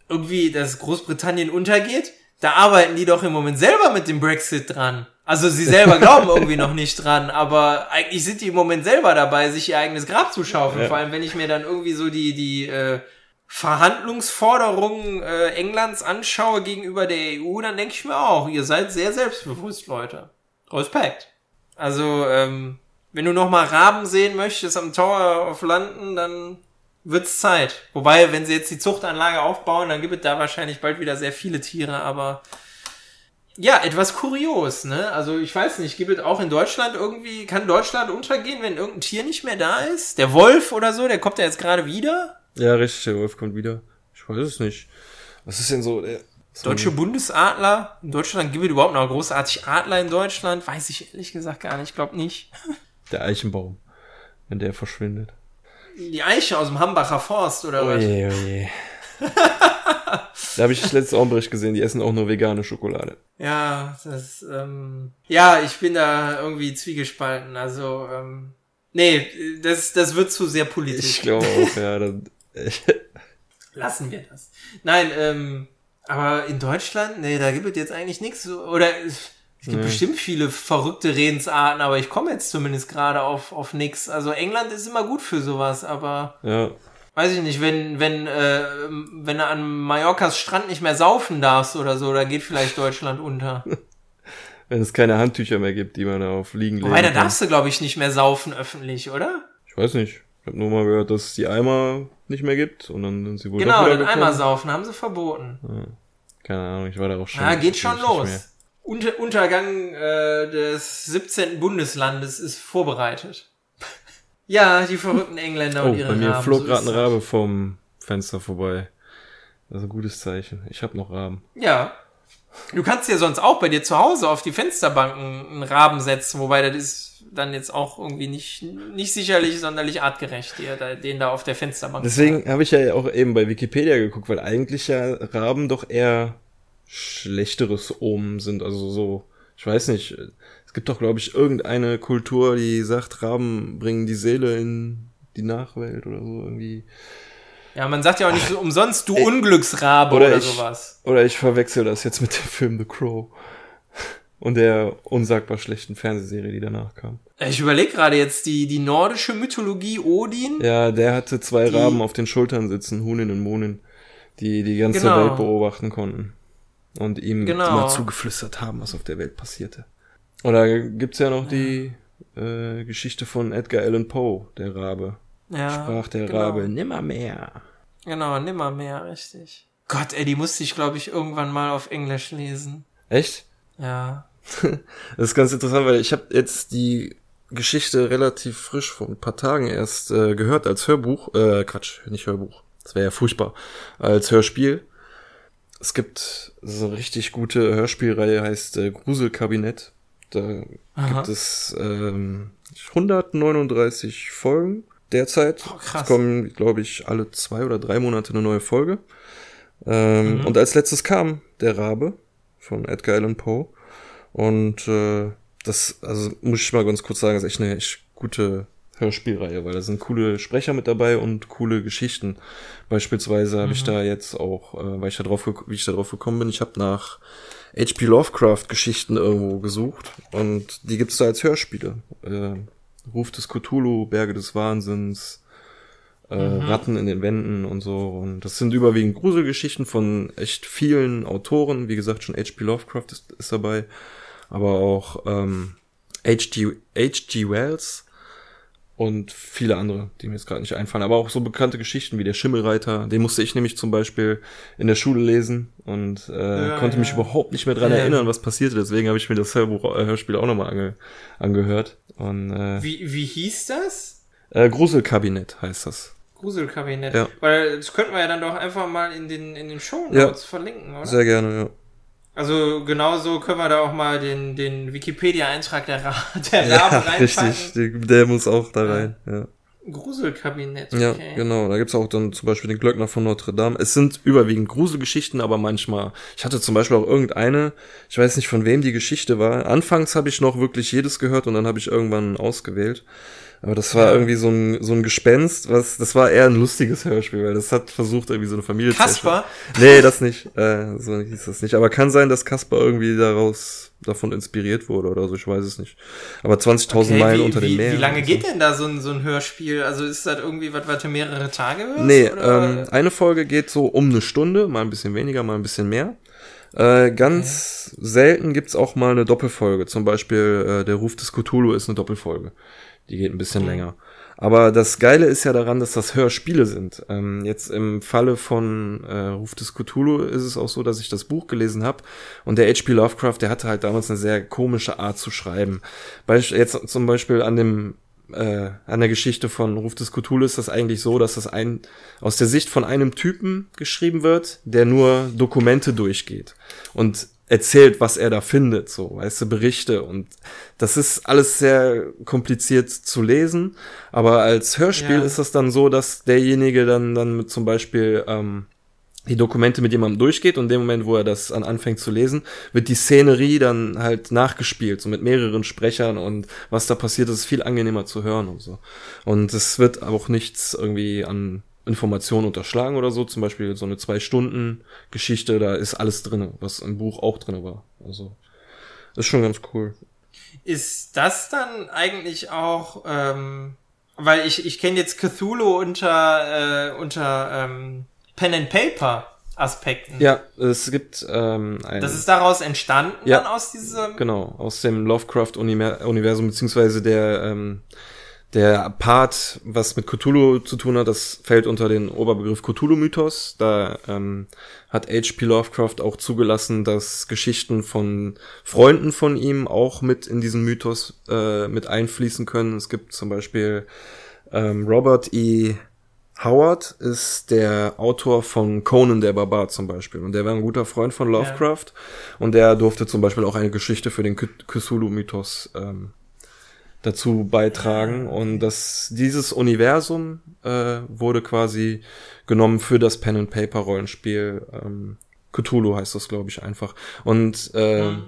irgendwie, dass Großbritannien untergeht, da arbeiten die doch im Moment selber mit dem Brexit dran. Also sie selber glauben irgendwie noch nicht dran, aber eigentlich sind die im Moment selber dabei, sich ihr eigenes Grab zu schaufeln. Ja. Vor allem, wenn ich mir dann irgendwie so die, die äh, Verhandlungsforderungen äh, Englands anschaue gegenüber der EU, dann denke ich mir auch, ihr seid sehr selbstbewusst, Leute. Respekt. Also, ähm, wenn du noch mal Raben sehen möchtest am Tower of London, dann wird's Zeit. Wobei, wenn sie jetzt die Zuchtanlage aufbauen, dann gibt es da wahrscheinlich bald wieder sehr viele Tiere, aber ja, etwas kurios, ne? Also ich weiß nicht, gibt es auch in Deutschland irgendwie, kann Deutschland untergehen, wenn irgendein Tier nicht mehr da ist? Der Wolf oder so, der kommt ja jetzt gerade wieder. Ja, richtig, der Wolf kommt wieder. Ich weiß es nicht. Was ist denn so der. Deutsche Bundesadler? In Deutschland gibt es überhaupt noch großartig Adler in Deutschland? Weiß ich ehrlich gesagt gar nicht. Ich glaube nicht. Der Eichenbaum. Wenn der verschwindet. Die Eiche aus dem Hambacher Forst, oder was? Oje, oje. da habe ich das letzte Bericht gesehen, die essen auch nur vegane Schokolade. Ja, das, ähm, ja, ich bin da irgendwie zwiegespalten. Also, ähm, nee, das, das wird zu sehr politisch. Ich glaube auch, ja. Dann, Lassen wir das. Nein, ähm, aber in Deutschland, nee, da gibt es jetzt eigentlich nichts. Oder es gibt nee. bestimmt viele verrückte Redensarten, aber ich komme jetzt zumindest gerade auf, auf nix. Also England ist immer gut für sowas, aber. Ja. Weiß ich nicht, wenn, wenn, äh, wenn du an Mallorcas Strand nicht mehr saufen darfst oder so, dann geht vielleicht Deutschland unter. wenn es keine Handtücher mehr gibt, die man auf liegen legen Wobei, da darfst du, glaube ich, nicht mehr saufen öffentlich, oder? Ich weiß nicht. Ich habe nur mal gehört, dass es die Eimer nicht mehr gibt und dann sind sie wohl Genau, den Eimer saufen haben sie verboten. Ja. Keine Ahnung, ich war da auch schon. Ja, geht schon los. Unter Untergang äh, des 17. Bundeslandes ist vorbereitet. ja, die verrückten Engländer oh, und ihre. Bei mir Raben, flog so gerade ein Rabe vom Fenster vorbei. Das ist ein gutes Zeichen. Ich habe noch Raben. Ja. Du kannst ja sonst auch bei dir zu Hause auf die Fensterbanken einen Raben setzen, wobei das ist dann jetzt auch irgendwie nicht, nicht sicherlich sonderlich artgerecht, ihr, den da auf der Fensterbank. Deswegen habe ich ja auch eben bei Wikipedia geguckt, weil eigentlich ja Raben doch eher schlechteres Omen sind. Also so, ich weiß nicht, es gibt doch, glaube ich, irgendeine Kultur, die sagt, Raben bringen die Seele in die Nachwelt oder so irgendwie. Ja, man sagt ja auch nicht so umsonst, du Ey, Unglücksrabe oder, oder ich, sowas. Oder ich verwechsel das jetzt mit dem Film The Crow und der unsagbar schlechten Fernsehserie, die danach kam. Ich überlege gerade jetzt die, die nordische Mythologie Odin. Ja, der hatte zwei die... Raben auf den Schultern sitzen, Hunin und Monin, die die ganze genau. Welt beobachten konnten und ihm genau. immer zugeflüstert haben, was auf der Welt passierte. Oder gibt's ja noch die äh, Geschichte von Edgar Allan Poe, der Rabe. Ja, Sprach der genau. Rabe nimmermehr. Genau, nimmermehr, richtig. Gott, ey, die musste ich, glaube ich, irgendwann mal auf Englisch lesen. Echt? Ja. das ist ganz interessant, weil ich habe jetzt die Geschichte relativ frisch vor ein paar Tagen erst äh, gehört als Hörbuch. Äh, Quatsch, nicht Hörbuch. Das wäre ja furchtbar. Als Hörspiel. Es gibt so eine richtig gute Hörspielreihe, heißt äh, Gruselkabinett. Da Aha. gibt es ähm, 139 Folgen derzeit. Oh, krass. Es kommen, glaube ich, alle zwei oder drei Monate eine neue Folge. Ähm, mhm. Und als letztes kam der Rabe von Edgar Allan Poe. Und äh, das, also muss ich mal ganz kurz sagen, ist echt eine echt gute Hörspielreihe, weil da sind coole Sprecher mit dabei und coole Geschichten. Beispielsweise mhm. habe ich da jetzt auch, äh, weil ich da drauf, wie ich da drauf gekommen bin, ich habe nach H.P. Lovecraft Geschichten irgendwo gesucht und die gibt's da als Hörspiele. Äh, Ruf des Cthulhu, Berge des Wahnsinns, äh, mhm. Ratten in den Wänden und so. Und das sind überwiegend Gruselgeschichten von echt vielen Autoren. Wie gesagt, schon H.P. Lovecraft ist, ist dabei, aber auch ähm, H.G. H.G. Wells und viele andere, die mir jetzt gerade nicht einfallen. Aber auch so bekannte Geschichten wie der Schimmelreiter, den musste ich nämlich zum Beispiel in der Schule lesen und äh, ja, konnte ja. mich überhaupt nicht mehr dran ja. erinnern, was passierte. Deswegen habe ich mir das Hörbuch, äh, Hörspiel auch nochmal ange, angehört. Und, äh, wie, wie hieß das? Äh, Gruselkabinett heißt das. Gruselkabinett. Ja. Weil das könnten wir ja dann doch einfach mal in den, in den Show Notes verlinken, oder? Sehr gerne, ja. Also genauso können wir da auch mal den, den Wikipedia-Eintrag der, Ra der ja, reinpacken. Richtig, der muss auch da rein, ja. Gruselkabinett. Okay. Ja, genau. Da gibt's auch dann zum Beispiel den Glöckner von Notre Dame. Es sind überwiegend Gruselgeschichten, aber manchmal. Ich hatte zum Beispiel auch irgendeine, ich weiß nicht von wem die Geschichte war. Anfangs habe ich noch wirklich jedes gehört und dann habe ich irgendwann ausgewählt. Aber das war irgendwie so ein, so ein Gespenst, was, das war eher ein lustiges Hörspiel, weil das hat versucht, irgendwie so eine Familie Kasper? zu Nee, das nicht. Äh, so hieß das nicht. Aber kann sein, dass Kasper irgendwie daraus, davon inspiriert wurde oder so, ich weiß es nicht. Aber 20.000 okay, Meilen wie, unter dem Meer. Wie lange geht denn da so ein, so ein Hörspiel? Also ist das irgendwie, was, was mehrere Tage hörst? Nee, ähm, eine Folge geht so um eine Stunde, mal ein bisschen weniger, mal ein bisschen mehr. Äh, ganz okay. selten gibt's auch mal eine Doppelfolge. Zum Beispiel äh, der Ruf des Cthulhu ist eine Doppelfolge. Die geht ein bisschen mhm. länger. Aber das Geile ist ja daran, dass das Hörspiele sind. Ähm, jetzt im Falle von äh, Ruf des Cthulhu ist es auch so, dass ich das Buch gelesen habe und der H.P. Lovecraft, der hatte halt damals eine sehr komische Art zu schreiben. Beisp jetzt zum Beispiel an dem äh, an der Geschichte von Ruf des Cthulhu ist das eigentlich so, dass das ein aus der Sicht von einem Typen geschrieben wird, der nur Dokumente durchgeht. Und erzählt, was er da findet, so, weißt du, Berichte und das ist alles sehr kompliziert zu lesen, aber als Hörspiel ja. ist das dann so, dass derjenige dann, dann mit zum Beispiel, ähm, die Dokumente mit jemandem durchgeht und in dem Moment, wo er das an anfängt zu lesen, wird die Szenerie dann halt nachgespielt, so mit mehreren Sprechern und was da passiert, ist viel angenehmer zu hören und so. Und es wird auch nichts irgendwie an Informationen unterschlagen oder so. Zum Beispiel so eine Zwei-Stunden-Geschichte, da ist alles drin, was im Buch auch drin war. Also, ist schon ganz cool. Ist das dann eigentlich auch, ähm, weil ich, ich kenne jetzt Cthulhu unter, äh, unter ähm, Pen and Paper Aspekten. Ja, es gibt ähm, ein, Das ist daraus entstanden ja, dann aus diesem. Genau, aus dem Lovecraft-Universum, beziehungsweise der ähm, der Part, was mit Cthulhu zu tun hat, das fällt unter den Oberbegriff Cthulhu-Mythos. Da ähm, hat H.P. Lovecraft auch zugelassen, dass Geschichten von Freunden von ihm auch mit in diesen Mythos äh, mit einfließen können. Es gibt zum Beispiel ähm, Robert E. Howard ist der Autor von Conan der Barbar zum Beispiel. Und der war ein guter Freund von Lovecraft. Ja. Und der durfte zum Beispiel auch eine Geschichte für den Cthulhu-Mythos ähm, dazu beitragen. Und das, dieses Universum äh, wurde quasi genommen für das Pen and Paper Rollenspiel. Ähm, Cthulhu heißt das, glaube ich, einfach. Und äh, mhm.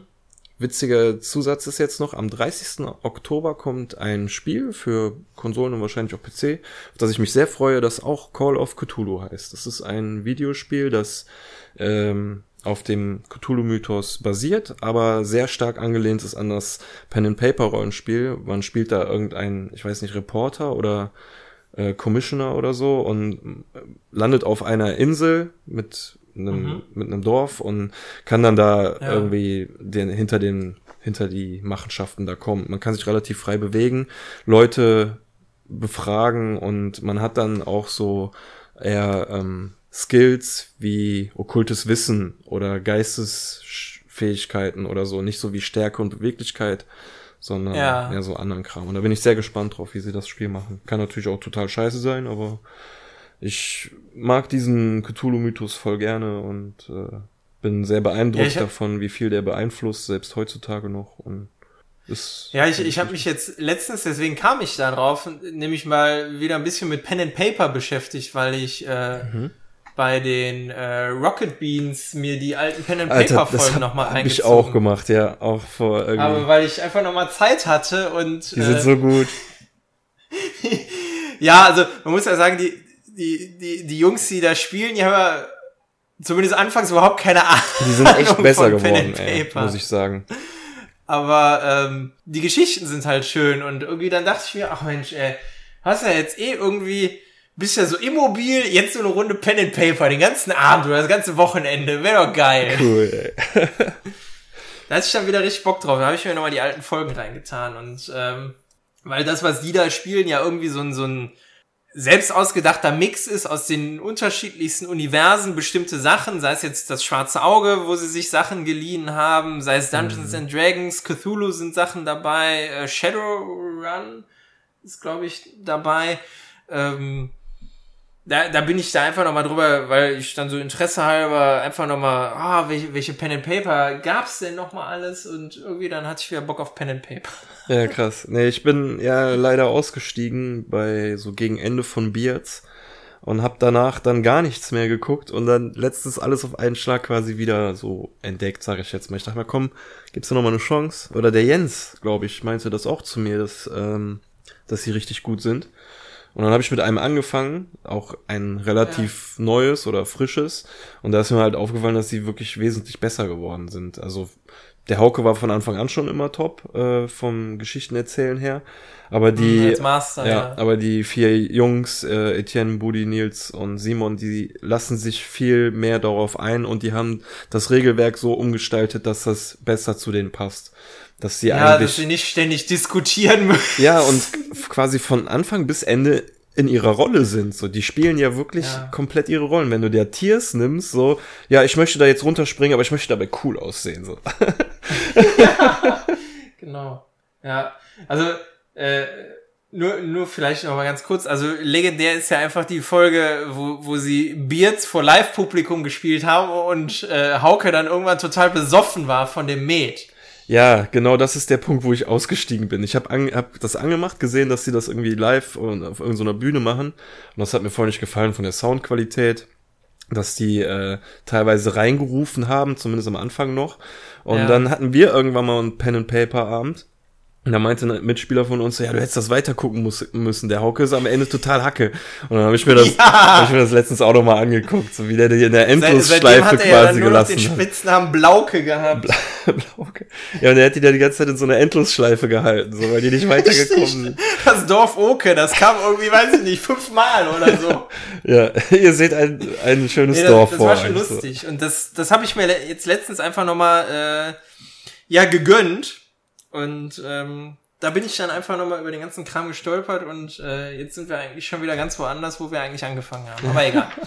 witziger Zusatz ist jetzt noch, am 30. Oktober kommt ein Spiel für Konsolen und wahrscheinlich auch PC, auf das ich mich sehr freue, das auch Call of Cthulhu heißt. Das ist ein Videospiel, das ähm, auf dem Cthulhu-Mythos basiert, aber sehr stark angelehnt ist an das Pen-and-Paper-Rollenspiel. Man spielt da irgendein, ich weiß nicht, Reporter oder äh, Commissioner oder so und äh, landet auf einer Insel mit einem, mhm. mit einem Dorf und kann dann da ja. irgendwie den, hinter den, hinter die Machenschaften da kommen. Man kann sich relativ frei bewegen, Leute befragen und man hat dann auch so eher ähm, Skills wie okkultes Wissen oder Geistesfähigkeiten oder so, nicht so wie Stärke und Beweglichkeit, sondern ja. mehr so anderen Kram. Und da bin ich sehr gespannt drauf, wie sie das Spiel machen. Kann natürlich auch total scheiße sein, aber ich mag diesen Cthulhu-Mythos voll gerne und äh, bin sehr beeindruckt ja, davon, wie viel der beeinflusst, selbst heutzutage noch. Und ist ja, ich, ich habe mich jetzt letztens, deswegen kam ich da drauf, nämlich mal wieder ein bisschen mit Pen and Paper beschäftigt, weil ich äh, mhm bei den äh, Rocket Beans mir die alten Pen and Paper Folgen nochmal eingezogen. Hab ich auch gemacht, ja, auch vor irgendwie. Aber weil ich einfach nochmal Zeit hatte und die äh, sind so gut. ja, also man muss ja sagen, die die die die Jungs, die da spielen, die haben ja zumindest anfangs überhaupt keine Ahnung. Die sind echt besser geworden, ey, muss ich sagen. Aber ähm, die Geschichten sind halt schön und irgendwie dann dachte ich mir, ach Mensch, ey, hast ja jetzt eh irgendwie bist ja so immobil, jetzt so eine Runde Pen and Paper, den ganzen Abend oder das ganze Wochenende, wäre doch geil. Cool, da hatte ich dann wieder richtig Bock drauf. Da habe ich mir nochmal die alten Folgen reingetan und ähm, weil das, was die da spielen, ja irgendwie so ein, so ein selbst ausgedachter Mix ist aus den unterschiedlichsten Universen, bestimmte Sachen, sei es jetzt das schwarze Auge, wo sie sich Sachen geliehen haben, sei es Dungeons mhm. and Dragons, Cthulhu sind Sachen dabei, äh, Shadowrun ist, glaube ich, dabei. Ähm, da, da bin ich da einfach nochmal drüber, weil ich dann so Interesse halber einfach nochmal, ah, welche, welche Pen and Paper gab's denn nochmal alles? Und irgendwie dann hatte ich wieder Bock auf Pen and Paper. Ja, krass. Nee, ich bin ja leider ausgestiegen bei so gegen Ende von Beards und hab danach dann gar nichts mehr geguckt und dann letztes alles auf einen Schlag quasi wieder so entdeckt, sage ich jetzt mal. Ich dachte mal, komm, gibt's da nochmal eine Chance? Oder der Jens, glaube ich, meinte das auch zu mir, dass, ähm, dass sie richtig gut sind. Und dann habe ich mit einem angefangen, auch ein relativ ja. neues oder frisches. Und da ist mir halt aufgefallen, dass sie wirklich wesentlich besser geworden sind. Also der Hauke war von Anfang an schon immer top äh, vom Geschichtenerzählen her. Aber die, mhm, Master, ja, ja, aber die vier Jungs, äh, Etienne, Budi, Nils und Simon, die lassen sich viel mehr darauf ein und die haben das Regelwerk so umgestaltet, dass das besser zu denen passt dass sie ja, eigentlich. dass sie nicht ständig diskutieren müssen. Ja, und quasi von Anfang bis Ende in ihrer Rolle sind. So, die spielen ja wirklich ja. komplett ihre Rollen. Wenn du dir Tiers nimmst, so, ja, ich möchte da jetzt runterspringen, aber ich möchte dabei cool aussehen. So. ja, genau. Ja, also äh, nur, nur vielleicht noch mal ganz kurz. Also legendär ist ja einfach die Folge, wo, wo sie Beards vor Live-Publikum gespielt haben und äh, Hauke dann irgendwann total besoffen war von dem Met. Ja, genau, das ist der Punkt, wo ich ausgestiegen bin. Ich habe an, hab das angemacht, gesehen, dass sie das irgendwie live und auf irgendeiner Bühne machen. Und das hat mir voll nicht gefallen von der Soundqualität, dass die äh, teilweise reingerufen haben, zumindest am Anfang noch. Und ja. dann hatten wir irgendwann mal einen Pen and Paper Abend. Und da meinte ein Mitspieler von uns, ja, du hättest das weitergucken muss, müssen. Der Hauke ist am Ende total Hacke. Und dann habe ich mir das, ja. hab ich mir das letztens auch noch mal angeguckt, so wie der in der Endlosschleife quasi ja nur gelassen noch den Spitznamen Blauke gehabt. Blauke. Ja, und er hat die da die ganze Zeit in so einer Endlosschleife gehalten, so, weil die nicht weitergekommen sind. Das Dorf Oke, das kam irgendwie, weiß ich nicht, fünfmal oder so. ja, ihr seht ein, ein schönes nee, das, Dorf das vor Das war schon lustig. So. Und das, das habe ich mir jetzt letztens einfach noch mal, äh, ja, gegönnt und ähm, da bin ich dann einfach nochmal über den ganzen Kram gestolpert und äh, jetzt sind wir eigentlich schon wieder ganz woanders, wo wir eigentlich angefangen haben. Aber egal.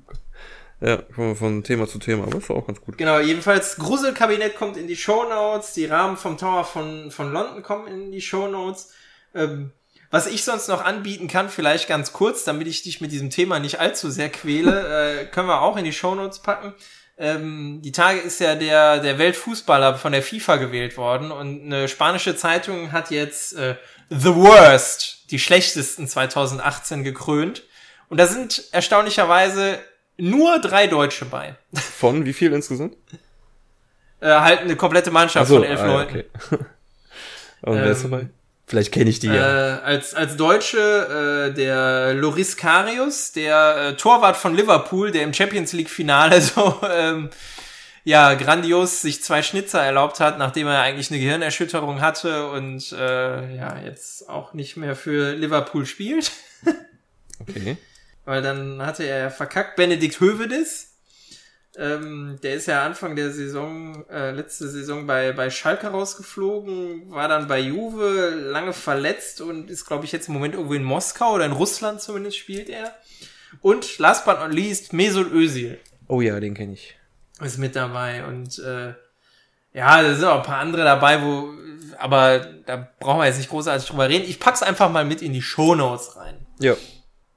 ja, kommen wir von Thema zu Thema, aber ist auch ganz gut. Genau, jedenfalls Gruselkabinett kommt in die Show Notes, die Rahmen vom Tower von, von London kommen in die Show Notes. Ähm, was ich sonst noch anbieten kann, vielleicht ganz kurz, damit ich dich mit diesem Thema nicht allzu sehr quäle, äh, können wir auch in die Show Notes packen ähm, die Tage ist ja der, der Weltfußballer von der FIFA gewählt worden und eine spanische Zeitung hat jetzt äh, The Worst, die schlechtesten 2018 gekrönt. Und da sind erstaunlicherweise nur drei Deutsche bei. Von wie viel insgesamt? äh, halt eine komplette Mannschaft so, von elf ah, Leuten. Okay. Und wer ist ähm, dabei? Vielleicht kenne ich die ja. Äh, als, als Deutsche äh, der Loris Karius, der äh, Torwart von Liverpool, der im Champions League Finale so ähm, ja grandios sich zwei Schnitzer erlaubt hat, nachdem er eigentlich eine Gehirnerschütterung hatte und äh, ja jetzt auch nicht mehr für Liverpool spielt. okay. Weil dann hatte er verkackt Benedikt Hövedes, ähm, der ist ja Anfang der Saison, äh, letzte Saison bei, bei Schalke rausgeflogen, war dann bei Juve lange verletzt und ist, glaube ich, jetzt im Moment irgendwo in Moskau oder in Russland zumindest spielt er. Und last but not least, Mesut Özil. Oh ja, den kenne ich. Ist mit dabei und äh, ja, da sind auch ein paar andere dabei, wo, aber da brauchen wir jetzt nicht großartig drüber reden. Ich pack's einfach mal mit in die Shownotes rein. Ja.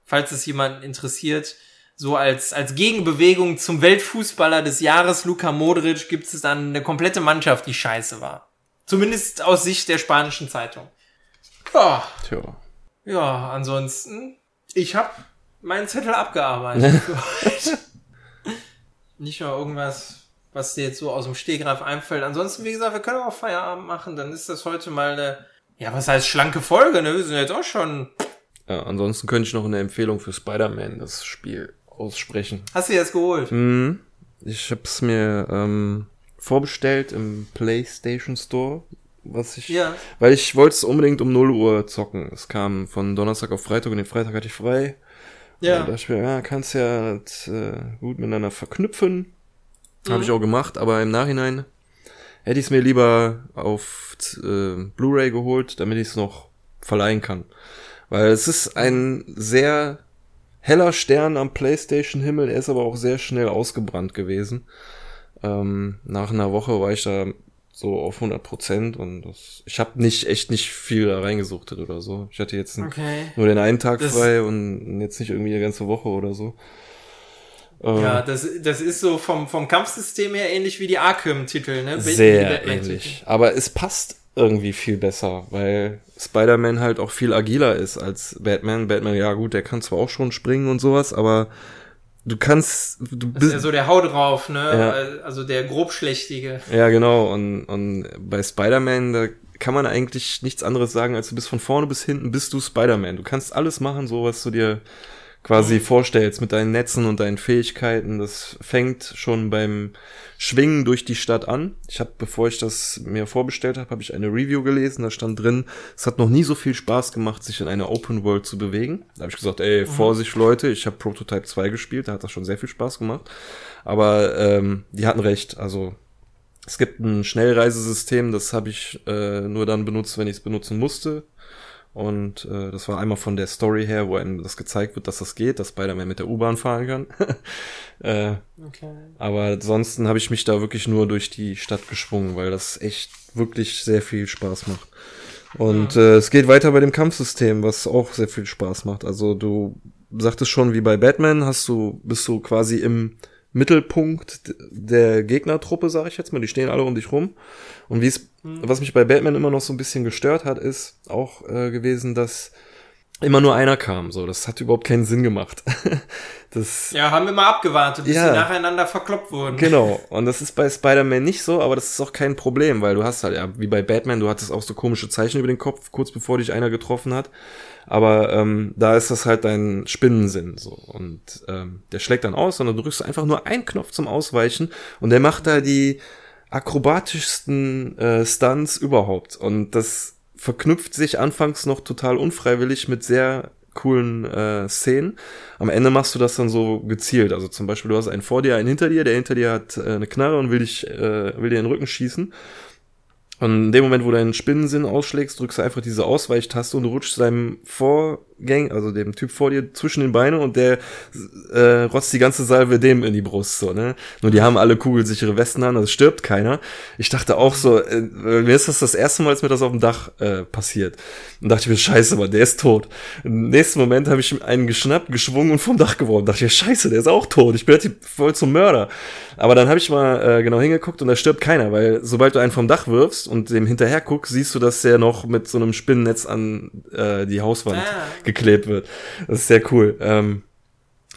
Falls es jemanden interessiert so als, als Gegenbewegung zum Weltfußballer des Jahres, Luka Modric, gibt es dann eine komplette Mannschaft, die scheiße war. Zumindest aus Sicht der spanischen Zeitung. Ja. Tja. Ja, ansonsten, ich hab meinen Zettel abgearbeitet. Nicht nur irgendwas, was dir jetzt so aus dem Stehgreif einfällt. Ansonsten, wie gesagt, wir können auch Feierabend machen. Dann ist das heute mal eine, ja, was heißt schlanke Folge, ne? Wir sind jetzt auch schon. Ja, ansonsten könnte ich noch eine Empfehlung für Spider-Man, das Spiel, aussprechen. Hast du jetzt geholt? Mhm. Ich hab's mir ähm, vorbestellt im PlayStation Store was ich, ja. weil ich wollte es unbedingt um 0 Uhr zocken. Es kam von Donnerstag auf Freitag und den Freitag hatte ich frei. Ja. Da dachte ich mir, ja, kannst ja das, äh, gut miteinander verknüpfen. Mhm. Habe ich auch gemacht, aber im Nachhinein hätte ich es mir lieber auf äh, Blu-ray geholt, damit ich es noch verleihen kann. Weil es ist ein sehr heller Stern am PlayStation-Himmel, er ist aber auch sehr schnell ausgebrannt gewesen. Ähm, nach einer Woche war ich da so auf 100 Prozent und das, ich habe nicht echt nicht viel da reingesuchtet oder so. Ich hatte jetzt okay. nur den einen Tag das, frei und jetzt nicht irgendwie eine ganze Woche oder so. Ja, ähm, das, das ist so vom, vom Kampfsystem her ähnlich wie die Arkham-Titel, ne? Sehr ähnlich. Aber es passt irgendwie viel besser, weil Spider-Man halt auch viel agiler ist als Batman. Batman, ja gut, der kann zwar auch schon springen und sowas, aber du kannst, du bist. Das ist ja so der Hau drauf, ne? Ja. Also der grobschlächtige. Ja, genau. Und, und bei Spider-Man, da kann man eigentlich nichts anderes sagen, als du bist von vorne bis hinten, bist du Spider-Man. Du kannst alles machen, so was du dir quasi vorstellst mit deinen Netzen und deinen Fähigkeiten. Das fängt schon beim Schwingen durch die Stadt an. Ich habe, bevor ich das mir vorbestellt habe, habe ich eine Review gelesen. Da stand drin, es hat noch nie so viel Spaß gemacht, sich in einer Open World zu bewegen. Da habe ich gesagt, ey, mhm. Vorsicht Leute, ich habe Prototype 2 gespielt, da hat das schon sehr viel Spaß gemacht. Aber ähm, die hatten recht. Also es gibt ein Schnellreisesystem, das habe ich äh, nur dann benutzt, wenn ich es benutzen musste. Und äh, das war einmal von der Story her, wo einem das gezeigt wird, dass das geht, dass Spider-Man mit der U-Bahn fahren kann. äh, okay. Aber ansonsten habe ich mich da wirklich nur durch die Stadt geschwungen, weil das echt wirklich sehr viel Spaß macht. Und ja. äh, es geht weiter bei dem Kampfsystem, was auch sehr viel Spaß macht. Also du sagtest schon, wie bei Batman, hast du, bist du quasi im Mittelpunkt der Gegnertruppe, sage ich jetzt mal. Die stehen alle um dich rum. Und wie es, mhm. was mich bei Batman immer noch so ein bisschen gestört hat, ist auch äh, gewesen, dass immer nur einer kam. So, das hat überhaupt keinen Sinn gemacht. das, ja, haben wir mal abgewartet, bis ja, sie nacheinander verkloppt wurden. Genau. Und das ist bei Spider-Man nicht so, aber das ist auch kein Problem, weil du hast halt, ja, wie bei Batman, du hattest auch so komische Zeichen über den Kopf, kurz bevor dich einer getroffen hat. Aber ähm, da ist das halt dein Spinnensinn so. Und ähm, der schlägt dann aus und dann drückst du einfach nur einen Knopf zum Ausweichen und der macht da die akrobatischsten äh, Stunts überhaupt. Und das verknüpft sich anfangs noch total unfreiwillig mit sehr coolen äh, Szenen. Am Ende machst du das dann so gezielt. Also zum Beispiel, du hast einen vor dir, einen hinter dir, der hinter dir hat äh, eine Knarre und will dich, äh, will dir in den Rücken schießen. Und in dem Moment, wo du deinen Spinnensinn ausschlägst, drückst du einfach diese Ausweichtaste und rutschst seinem Vorgäng, also dem Typ vor dir, zwischen den Beine und der äh, rotzt die ganze Salve dem in die Brust, so, ne? Nur die haben alle kugelsichere Westen an, also stirbt keiner. Ich dachte auch so, äh, mir ist das das erste Mal, als mir das auf dem Dach äh, passiert. Und dachte ich mir, scheiße, Mann, der ist tot. Im nächsten Moment habe ich einen geschnappt, geschwungen und vom Dach geworfen. Dachte ich, scheiße, der ist auch tot. Ich bin halt voll zum Mörder. Aber dann habe ich mal äh, genau hingeguckt und da stirbt keiner, weil sobald du einen vom Dach wirfst und dem hinterher guckst, siehst du, dass der noch mit so einem Spinnennetz an äh, die Hauswand ah. Geklebt wird. Das ist sehr cool. Ähm,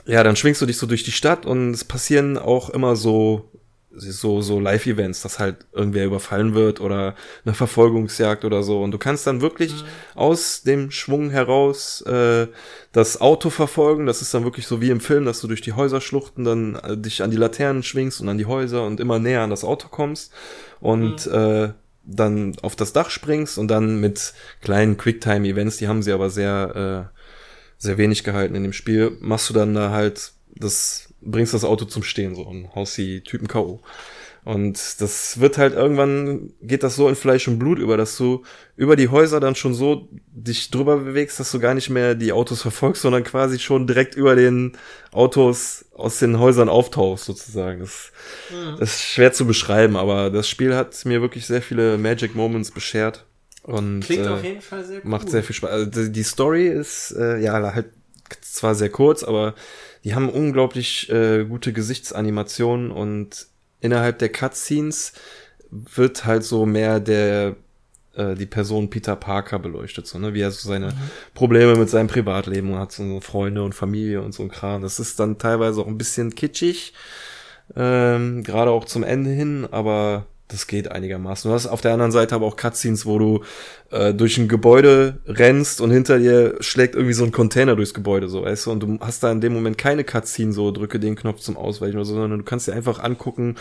ja, dann schwingst du dich so durch die Stadt und es passieren auch immer so so, so Live-Events, dass halt irgendwer überfallen wird oder eine Verfolgungsjagd oder so. Und du kannst dann wirklich mhm. aus dem Schwung heraus äh, das Auto verfolgen. Das ist dann wirklich so wie im Film, dass du durch die Häuserschluchten dann äh, dich an die Laternen schwingst und an die Häuser und immer näher an das Auto kommst und mhm. äh, dann auf das Dach springst und dann mit kleinen Quicktime-Events, die haben sie aber sehr, äh, sehr wenig gehalten in dem Spiel, machst du dann da halt das bringst das Auto zum Stehen so und haust die Typen K.O. Und das wird halt irgendwann, geht das so in Fleisch und Blut über, dass du über die Häuser dann schon so dich drüber bewegst, dass du gar nicht mehr die Autos verfolgst, sondern quasi schon direkt über den Autos aus den Häusern auftauchst, sozusagen. Das, mhm. das ist schwer zu beschreiben, aber das Spiel hat mir wirklich sehr viele Magic Moments beschert. Und, Klingt äh, auf jeden Fall sehr cool. Macht sehr viel Spaß. Also die Story ist, äh, ja, halt zwar sehr kurz, aber die haben unglaublich äh, gute Gesichtsanimationen und innerhalb der Cutscenes wird halt so mehr der äh, die Person Peter Parker beleuchtet, so, ne? wie er so seine mhm. Probleme mit seinem Privatleben hat, so Freunde und Familie und so ein Kram. Das ist dann teilweise auch ein bisschen kitschig, ähm, gerade auch zum Ende hin, aber das geht einigermaßen. Du hast auf der anderen Seite aber auch Cutscenes, wo du äh, durch ein Gebäude rennst und hinter dir schlägt irgendwie so ein Container durchs Gebäude, so, weißt du, und du hast da in dem Moment keine Cutscene, so drücke den Knopf zum Ausweichen oder so, sondern du kannst dir einfach angucken,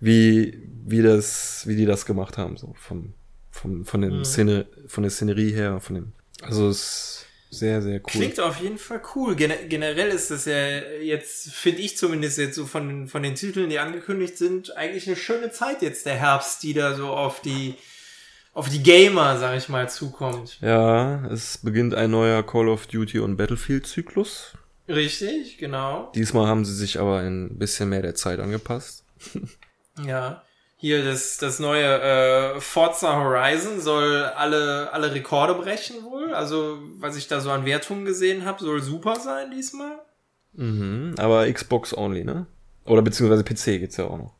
wie, wie das, wie die das gemacht haben, so, vom, vom, von den mhm. Szene, von der Szenerie her, von dem, also es sehr, sehr cool. Klingt auf jeden Fall cool. Gen generell ist das ja jetzt, finde ich zumindest jetzt so von, von den Titeln, die angekündigt sind, eigentlich eine schöne Zeit jetzt, der Herbst, die da so auf die, auf die Gamer, sag ich mal, zukommt. Ja, es beginnt ein neuer Call of Duty und Battlefield Zyklus. Richtig, genau. Diesmal haben sie sich aber ein bisschen mehr der Zeit angepasst. ja hier das, das neue äh, Forza Horizon soll alle, alle Rekorde brechen wohl. Also, was ich da so an Wertungen gesehen habe, soll super sein diesmal. Mhm, aber Xbox only, ne? Oder beziehungsweise PC geht's ja auch noch.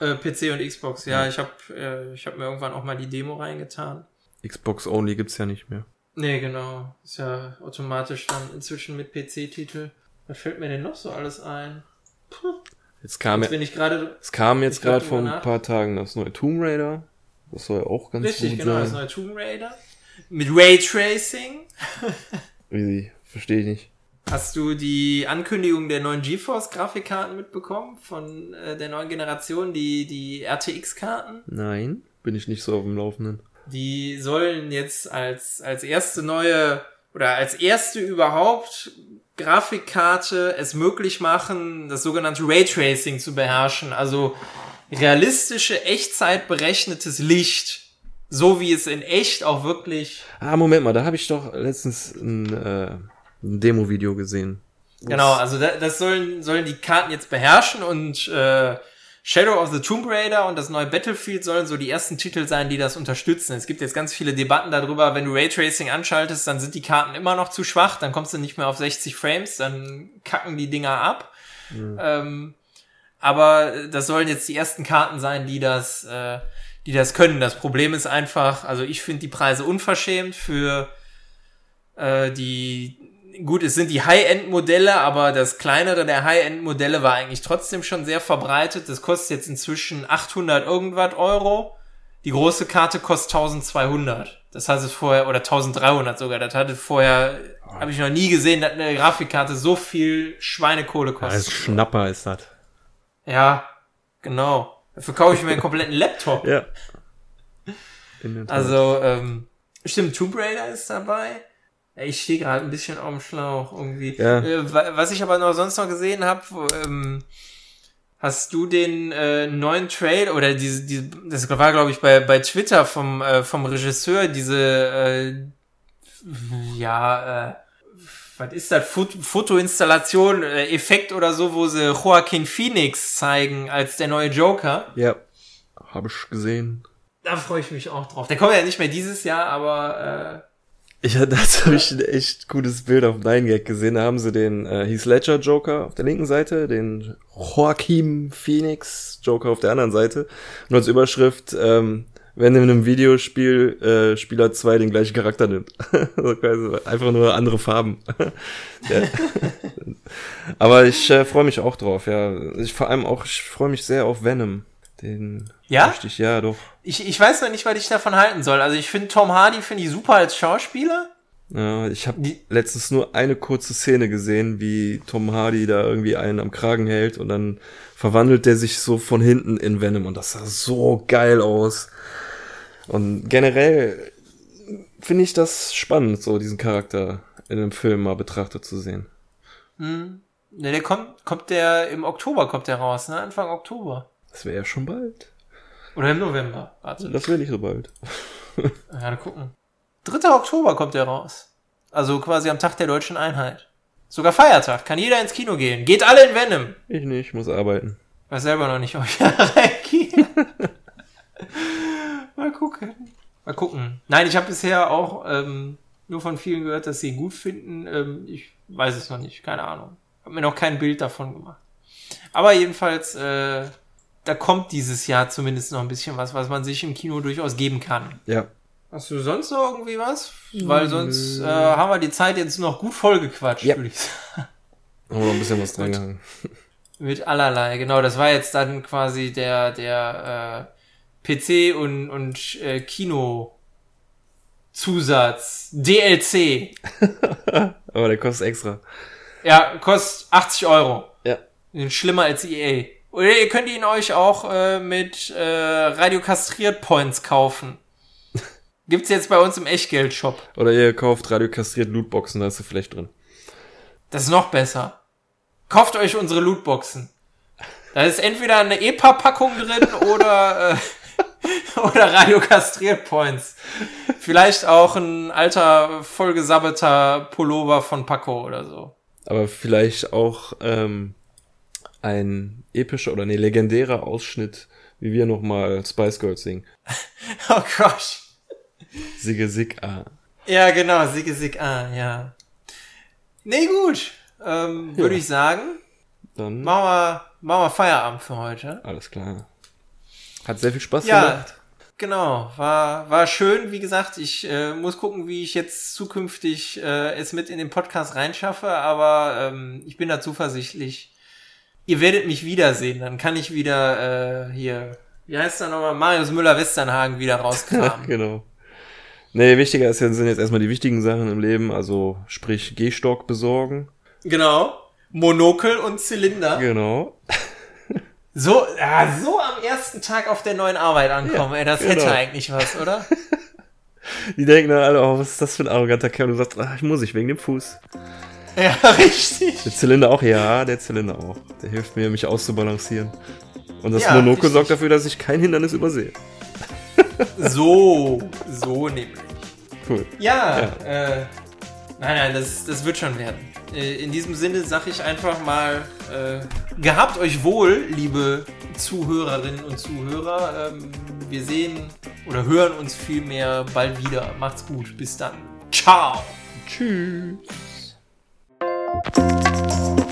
Äh, PC und Xbox, ja. ja. Ich habe äh, ich hab mir irgendwann auch mal die Demo reingetan. Xbox only gibt's ja nicht mehr. Nee, genau. Ist ja automatisch dann inzwischen mit PC-Titel. Was fällt mir denn noch so alles ein? Puh. Jetzt kam, jetzt ich grade, es kam jetzt gerade vor ein paar Tagen das neue Tomb Raider. Das soll ja auch ganz Richtig, gut genau, sein. das neue Tomb Raider. Mit Raytracing. Wie, verstehe ich nicht. Hast du die Ankündigung der neuen GeForce Grafikkarten mitbekommen? Von äh, der neuen Generation, die, die RTX-Karten? Nein, bin ich nicht so auf dem Laufenden. Die sollen jetzt als, als erste neue oder als erste überhaupt Grafikkarte es möglich machen, das sogenannte Raytracing zu beherrschen, also realistische, Echtzeit berechnetes Licht, so wie es in echt auch wirklich. Ah, Moment mal, da habe ich doch letztens ein, äh, ein Demo-Video gesehen. Genau, also da, das sollen, sollen die Karten jetzt beherrschen und äh, Shadow of the Tomb Raider und das neue Battlefield sollen so die ersten Titel sein, die das unterstützen. Es gibt jetzt ganz viele Debatten darüber, wenn du Raytracing anschaltest, dann sind die Karten immer noch zu schwach, dann kommst du nicht mehr auf 60 Frames, dann kacken die Dinger ab. Mhm. Ähm, aber das sollen jetzt die ersten Karten sein, die das, äh, die das können. Das Problem ist einfach, also ich finde die Preise unverschämt für äh, die gut, es sind die High-End-Modelle, aber das kleinere der High-End-Modelle war eigentlich trotzdem schon sehr verbreitet. Das kostet jetzt inzwischen 800 irgendwas Euro. Die große Karte kostet 1200. Das heißt es vorher, oder 1300 sogar. Das hatte vorher, oh. habe ich noch nie gesehen, dass eine Grafikkarte so viel Schweinekohle kostet. Als Schnapper ist das. Ja, genau. Dafür kaufe ich mir einen kompletten Laptop. Ja. Also, ähm, stimmt, Tomb Raider ist dabei. Ich stehe gerade ein bisschen auf dem Schlauch irgendwie. Ja. Äh, was ich aber noch sonst noch gesehen habe, ähm, hast du den äh, neuen Trail oder diese, diese das war glaube ich bei bei Twitter vom äh, vom Regisseur diese äh, ja äh, was ist das Foto Fotoinstallation äh, Effekt oder so, wo sie Joaquin Phoenix zeigen als der neue Joker? Ja, habe ich gesehen. Da freue ich mich auch drauf. Der kommt ja nicht mehr dieses Jahr, aber äh, ich dazu habe ich ein echt gutes Bild auf 9gag gesehen. Da haben sie den äh, Heath Ledger Joker auf der linken Seite, den Joaquin Phoenix Joker auf der anderen Seite. Und als Überschrift, ähm, wenn in einem Videospiel äh, Spieler 2 den gleichen Charakter nimmt. Einfach nur andere Farben. Aber ich äh, freue mich auch drauf, ja. Ich vor allem auch, ich freue mich sehr auf Venom. Den ja? Richtig, ja, doch. Ich, ich weiß noch nicht, was ich davon halten soll. Also ich finde Tom Hardy finde ich super als Schauspieler. Ja, ich habe letztens nur eine kurze Szene gesehen, wie Tom Hardy da irgendwie einen am Kragen hält und dann verwandelt der sich so von hinten in Venom und das sah so geil aus. Und generell finde ich das spannend, so diesen Charakter in einem Film mal betrachtet zu sehen. Hm. Ne, der kommt, kommt der im Oktober kommt der raus, ne? Anfang Oktober. Das wäre ja schon bald. Oder im November. Warte. Das wäre nicht so bald. ja, dann gucken. 3. Oktober kommt der raus. Also quasi am Tag der deutschen Einheit. Sogar Feiertag. Kann jeder ins Kino gehen. Geht alle in Venom. Ich nicht, muss arbeiten. Weiß selber noch nicht, ob ich reingehe. Mal gucken. Mal gucken. Nein, ich habe bisher auch ähm, nur von vielen gehört, dass sie ihn gut finden. Ähm, ich weiß es noch nicht. Keine Ahnung. Hab mir noch kein Bild davon gemacht. Aber jedenfalls äh, da kommt dieses Jahr zumindest noch ein bisschen was, was man sich im Kino durchaus geben kann. Ja. Hast du sonst noch irgendwie was? Weil sonst äh, haben wir die Zeit jetzt noch gut vollgequatscht, ja. würde ich sagen. Haben wir noch ein bisschen was dran gehangen. Mit allerlei, genau. Das war jetzt dann quasi der, der äh, PC und, und äh, Kino Zusatz. DLC. Aber der kostet extra. Ja, kostet 80 Euro. Ja. Schlimmer als EA. Oder ihr könnt ihn euch auch äh, mit äh, Radio Kastriert Points kaufen. Gibt's jetzt bei uns im Echtgeld-Shop. Oder ihr kauft Radio Kastriert Lootboxen, da ist er vielleicht drin. Das ist noch besser. Kauft euch unsere Lootboxen. Da ist entweder eine EPA-Packung drin oder, äh, oder Radio Kastriert Points. Vielleicht auch ein alter, vollgesabbelter Pullover von Paco oder so. Aber vielleicht auch ähm, ein epischer oder ne legendärer Ausschnitt, wie wir nochmal Spice Girls singen. oh Gott. Sigge Sig A. Ja, genau, Sigge Sig A, ja. Nee, gut. Ähm, ja. Würde ich sagen. Dann machen wir, machen wir Feierabend für heute. Alles klar. Hat sehr viel Spaß ja, gemacht. Genau, war, war schön. Wie gesagt, ich äh, muss gucken, wie ich jetzt zukünftig äh, es mit in den Podcast reinschaffe, aber ähm, ich bin da zuversichtlich. Ihr werdet mich wiedersehen, dann kann ich wieder äh, hier, wie heißt der nochmal, Marius Müller-Westernhagen wieder rauskramen. genau. Nee, wichtiger ist, sind jetzt erstmal die wichtigen Sachen im Leben, also sprich Gehstock besorgen. Genau. Monokel und Zylinder. Genau. So, ja, so am ersten Tag auf der neuen Arbeit ankommen, ja, ey, das genau. hätte eigentlich was, oder? Die denken dann alle, oh, was ist das für ein arroganter Kerl? Du sagst, ach, ich muss, ich wegen dem Fuß. Ja, richtig. Der Zylinder auch, ja, der Zylinder auch. Der hilft mir, mich auszubalancieren. Und das ja, Monokel richtig. sorgt dafür, dass ich kein Hindernis übersehe. So, so nämlich. Cool. Ja, ja. Äh, nein, nein, das, das wird schon werden. Äh, in diesem Sinne sage ich einfach mal, äh, gehabt euch wohl, liebe Zuhörerinnen und Zuhörer. Ähm, wir sehen oder hören uns vielmehr bald wieder. Macht's gut. Bis dann. Ciao. Tschüss. フフフ。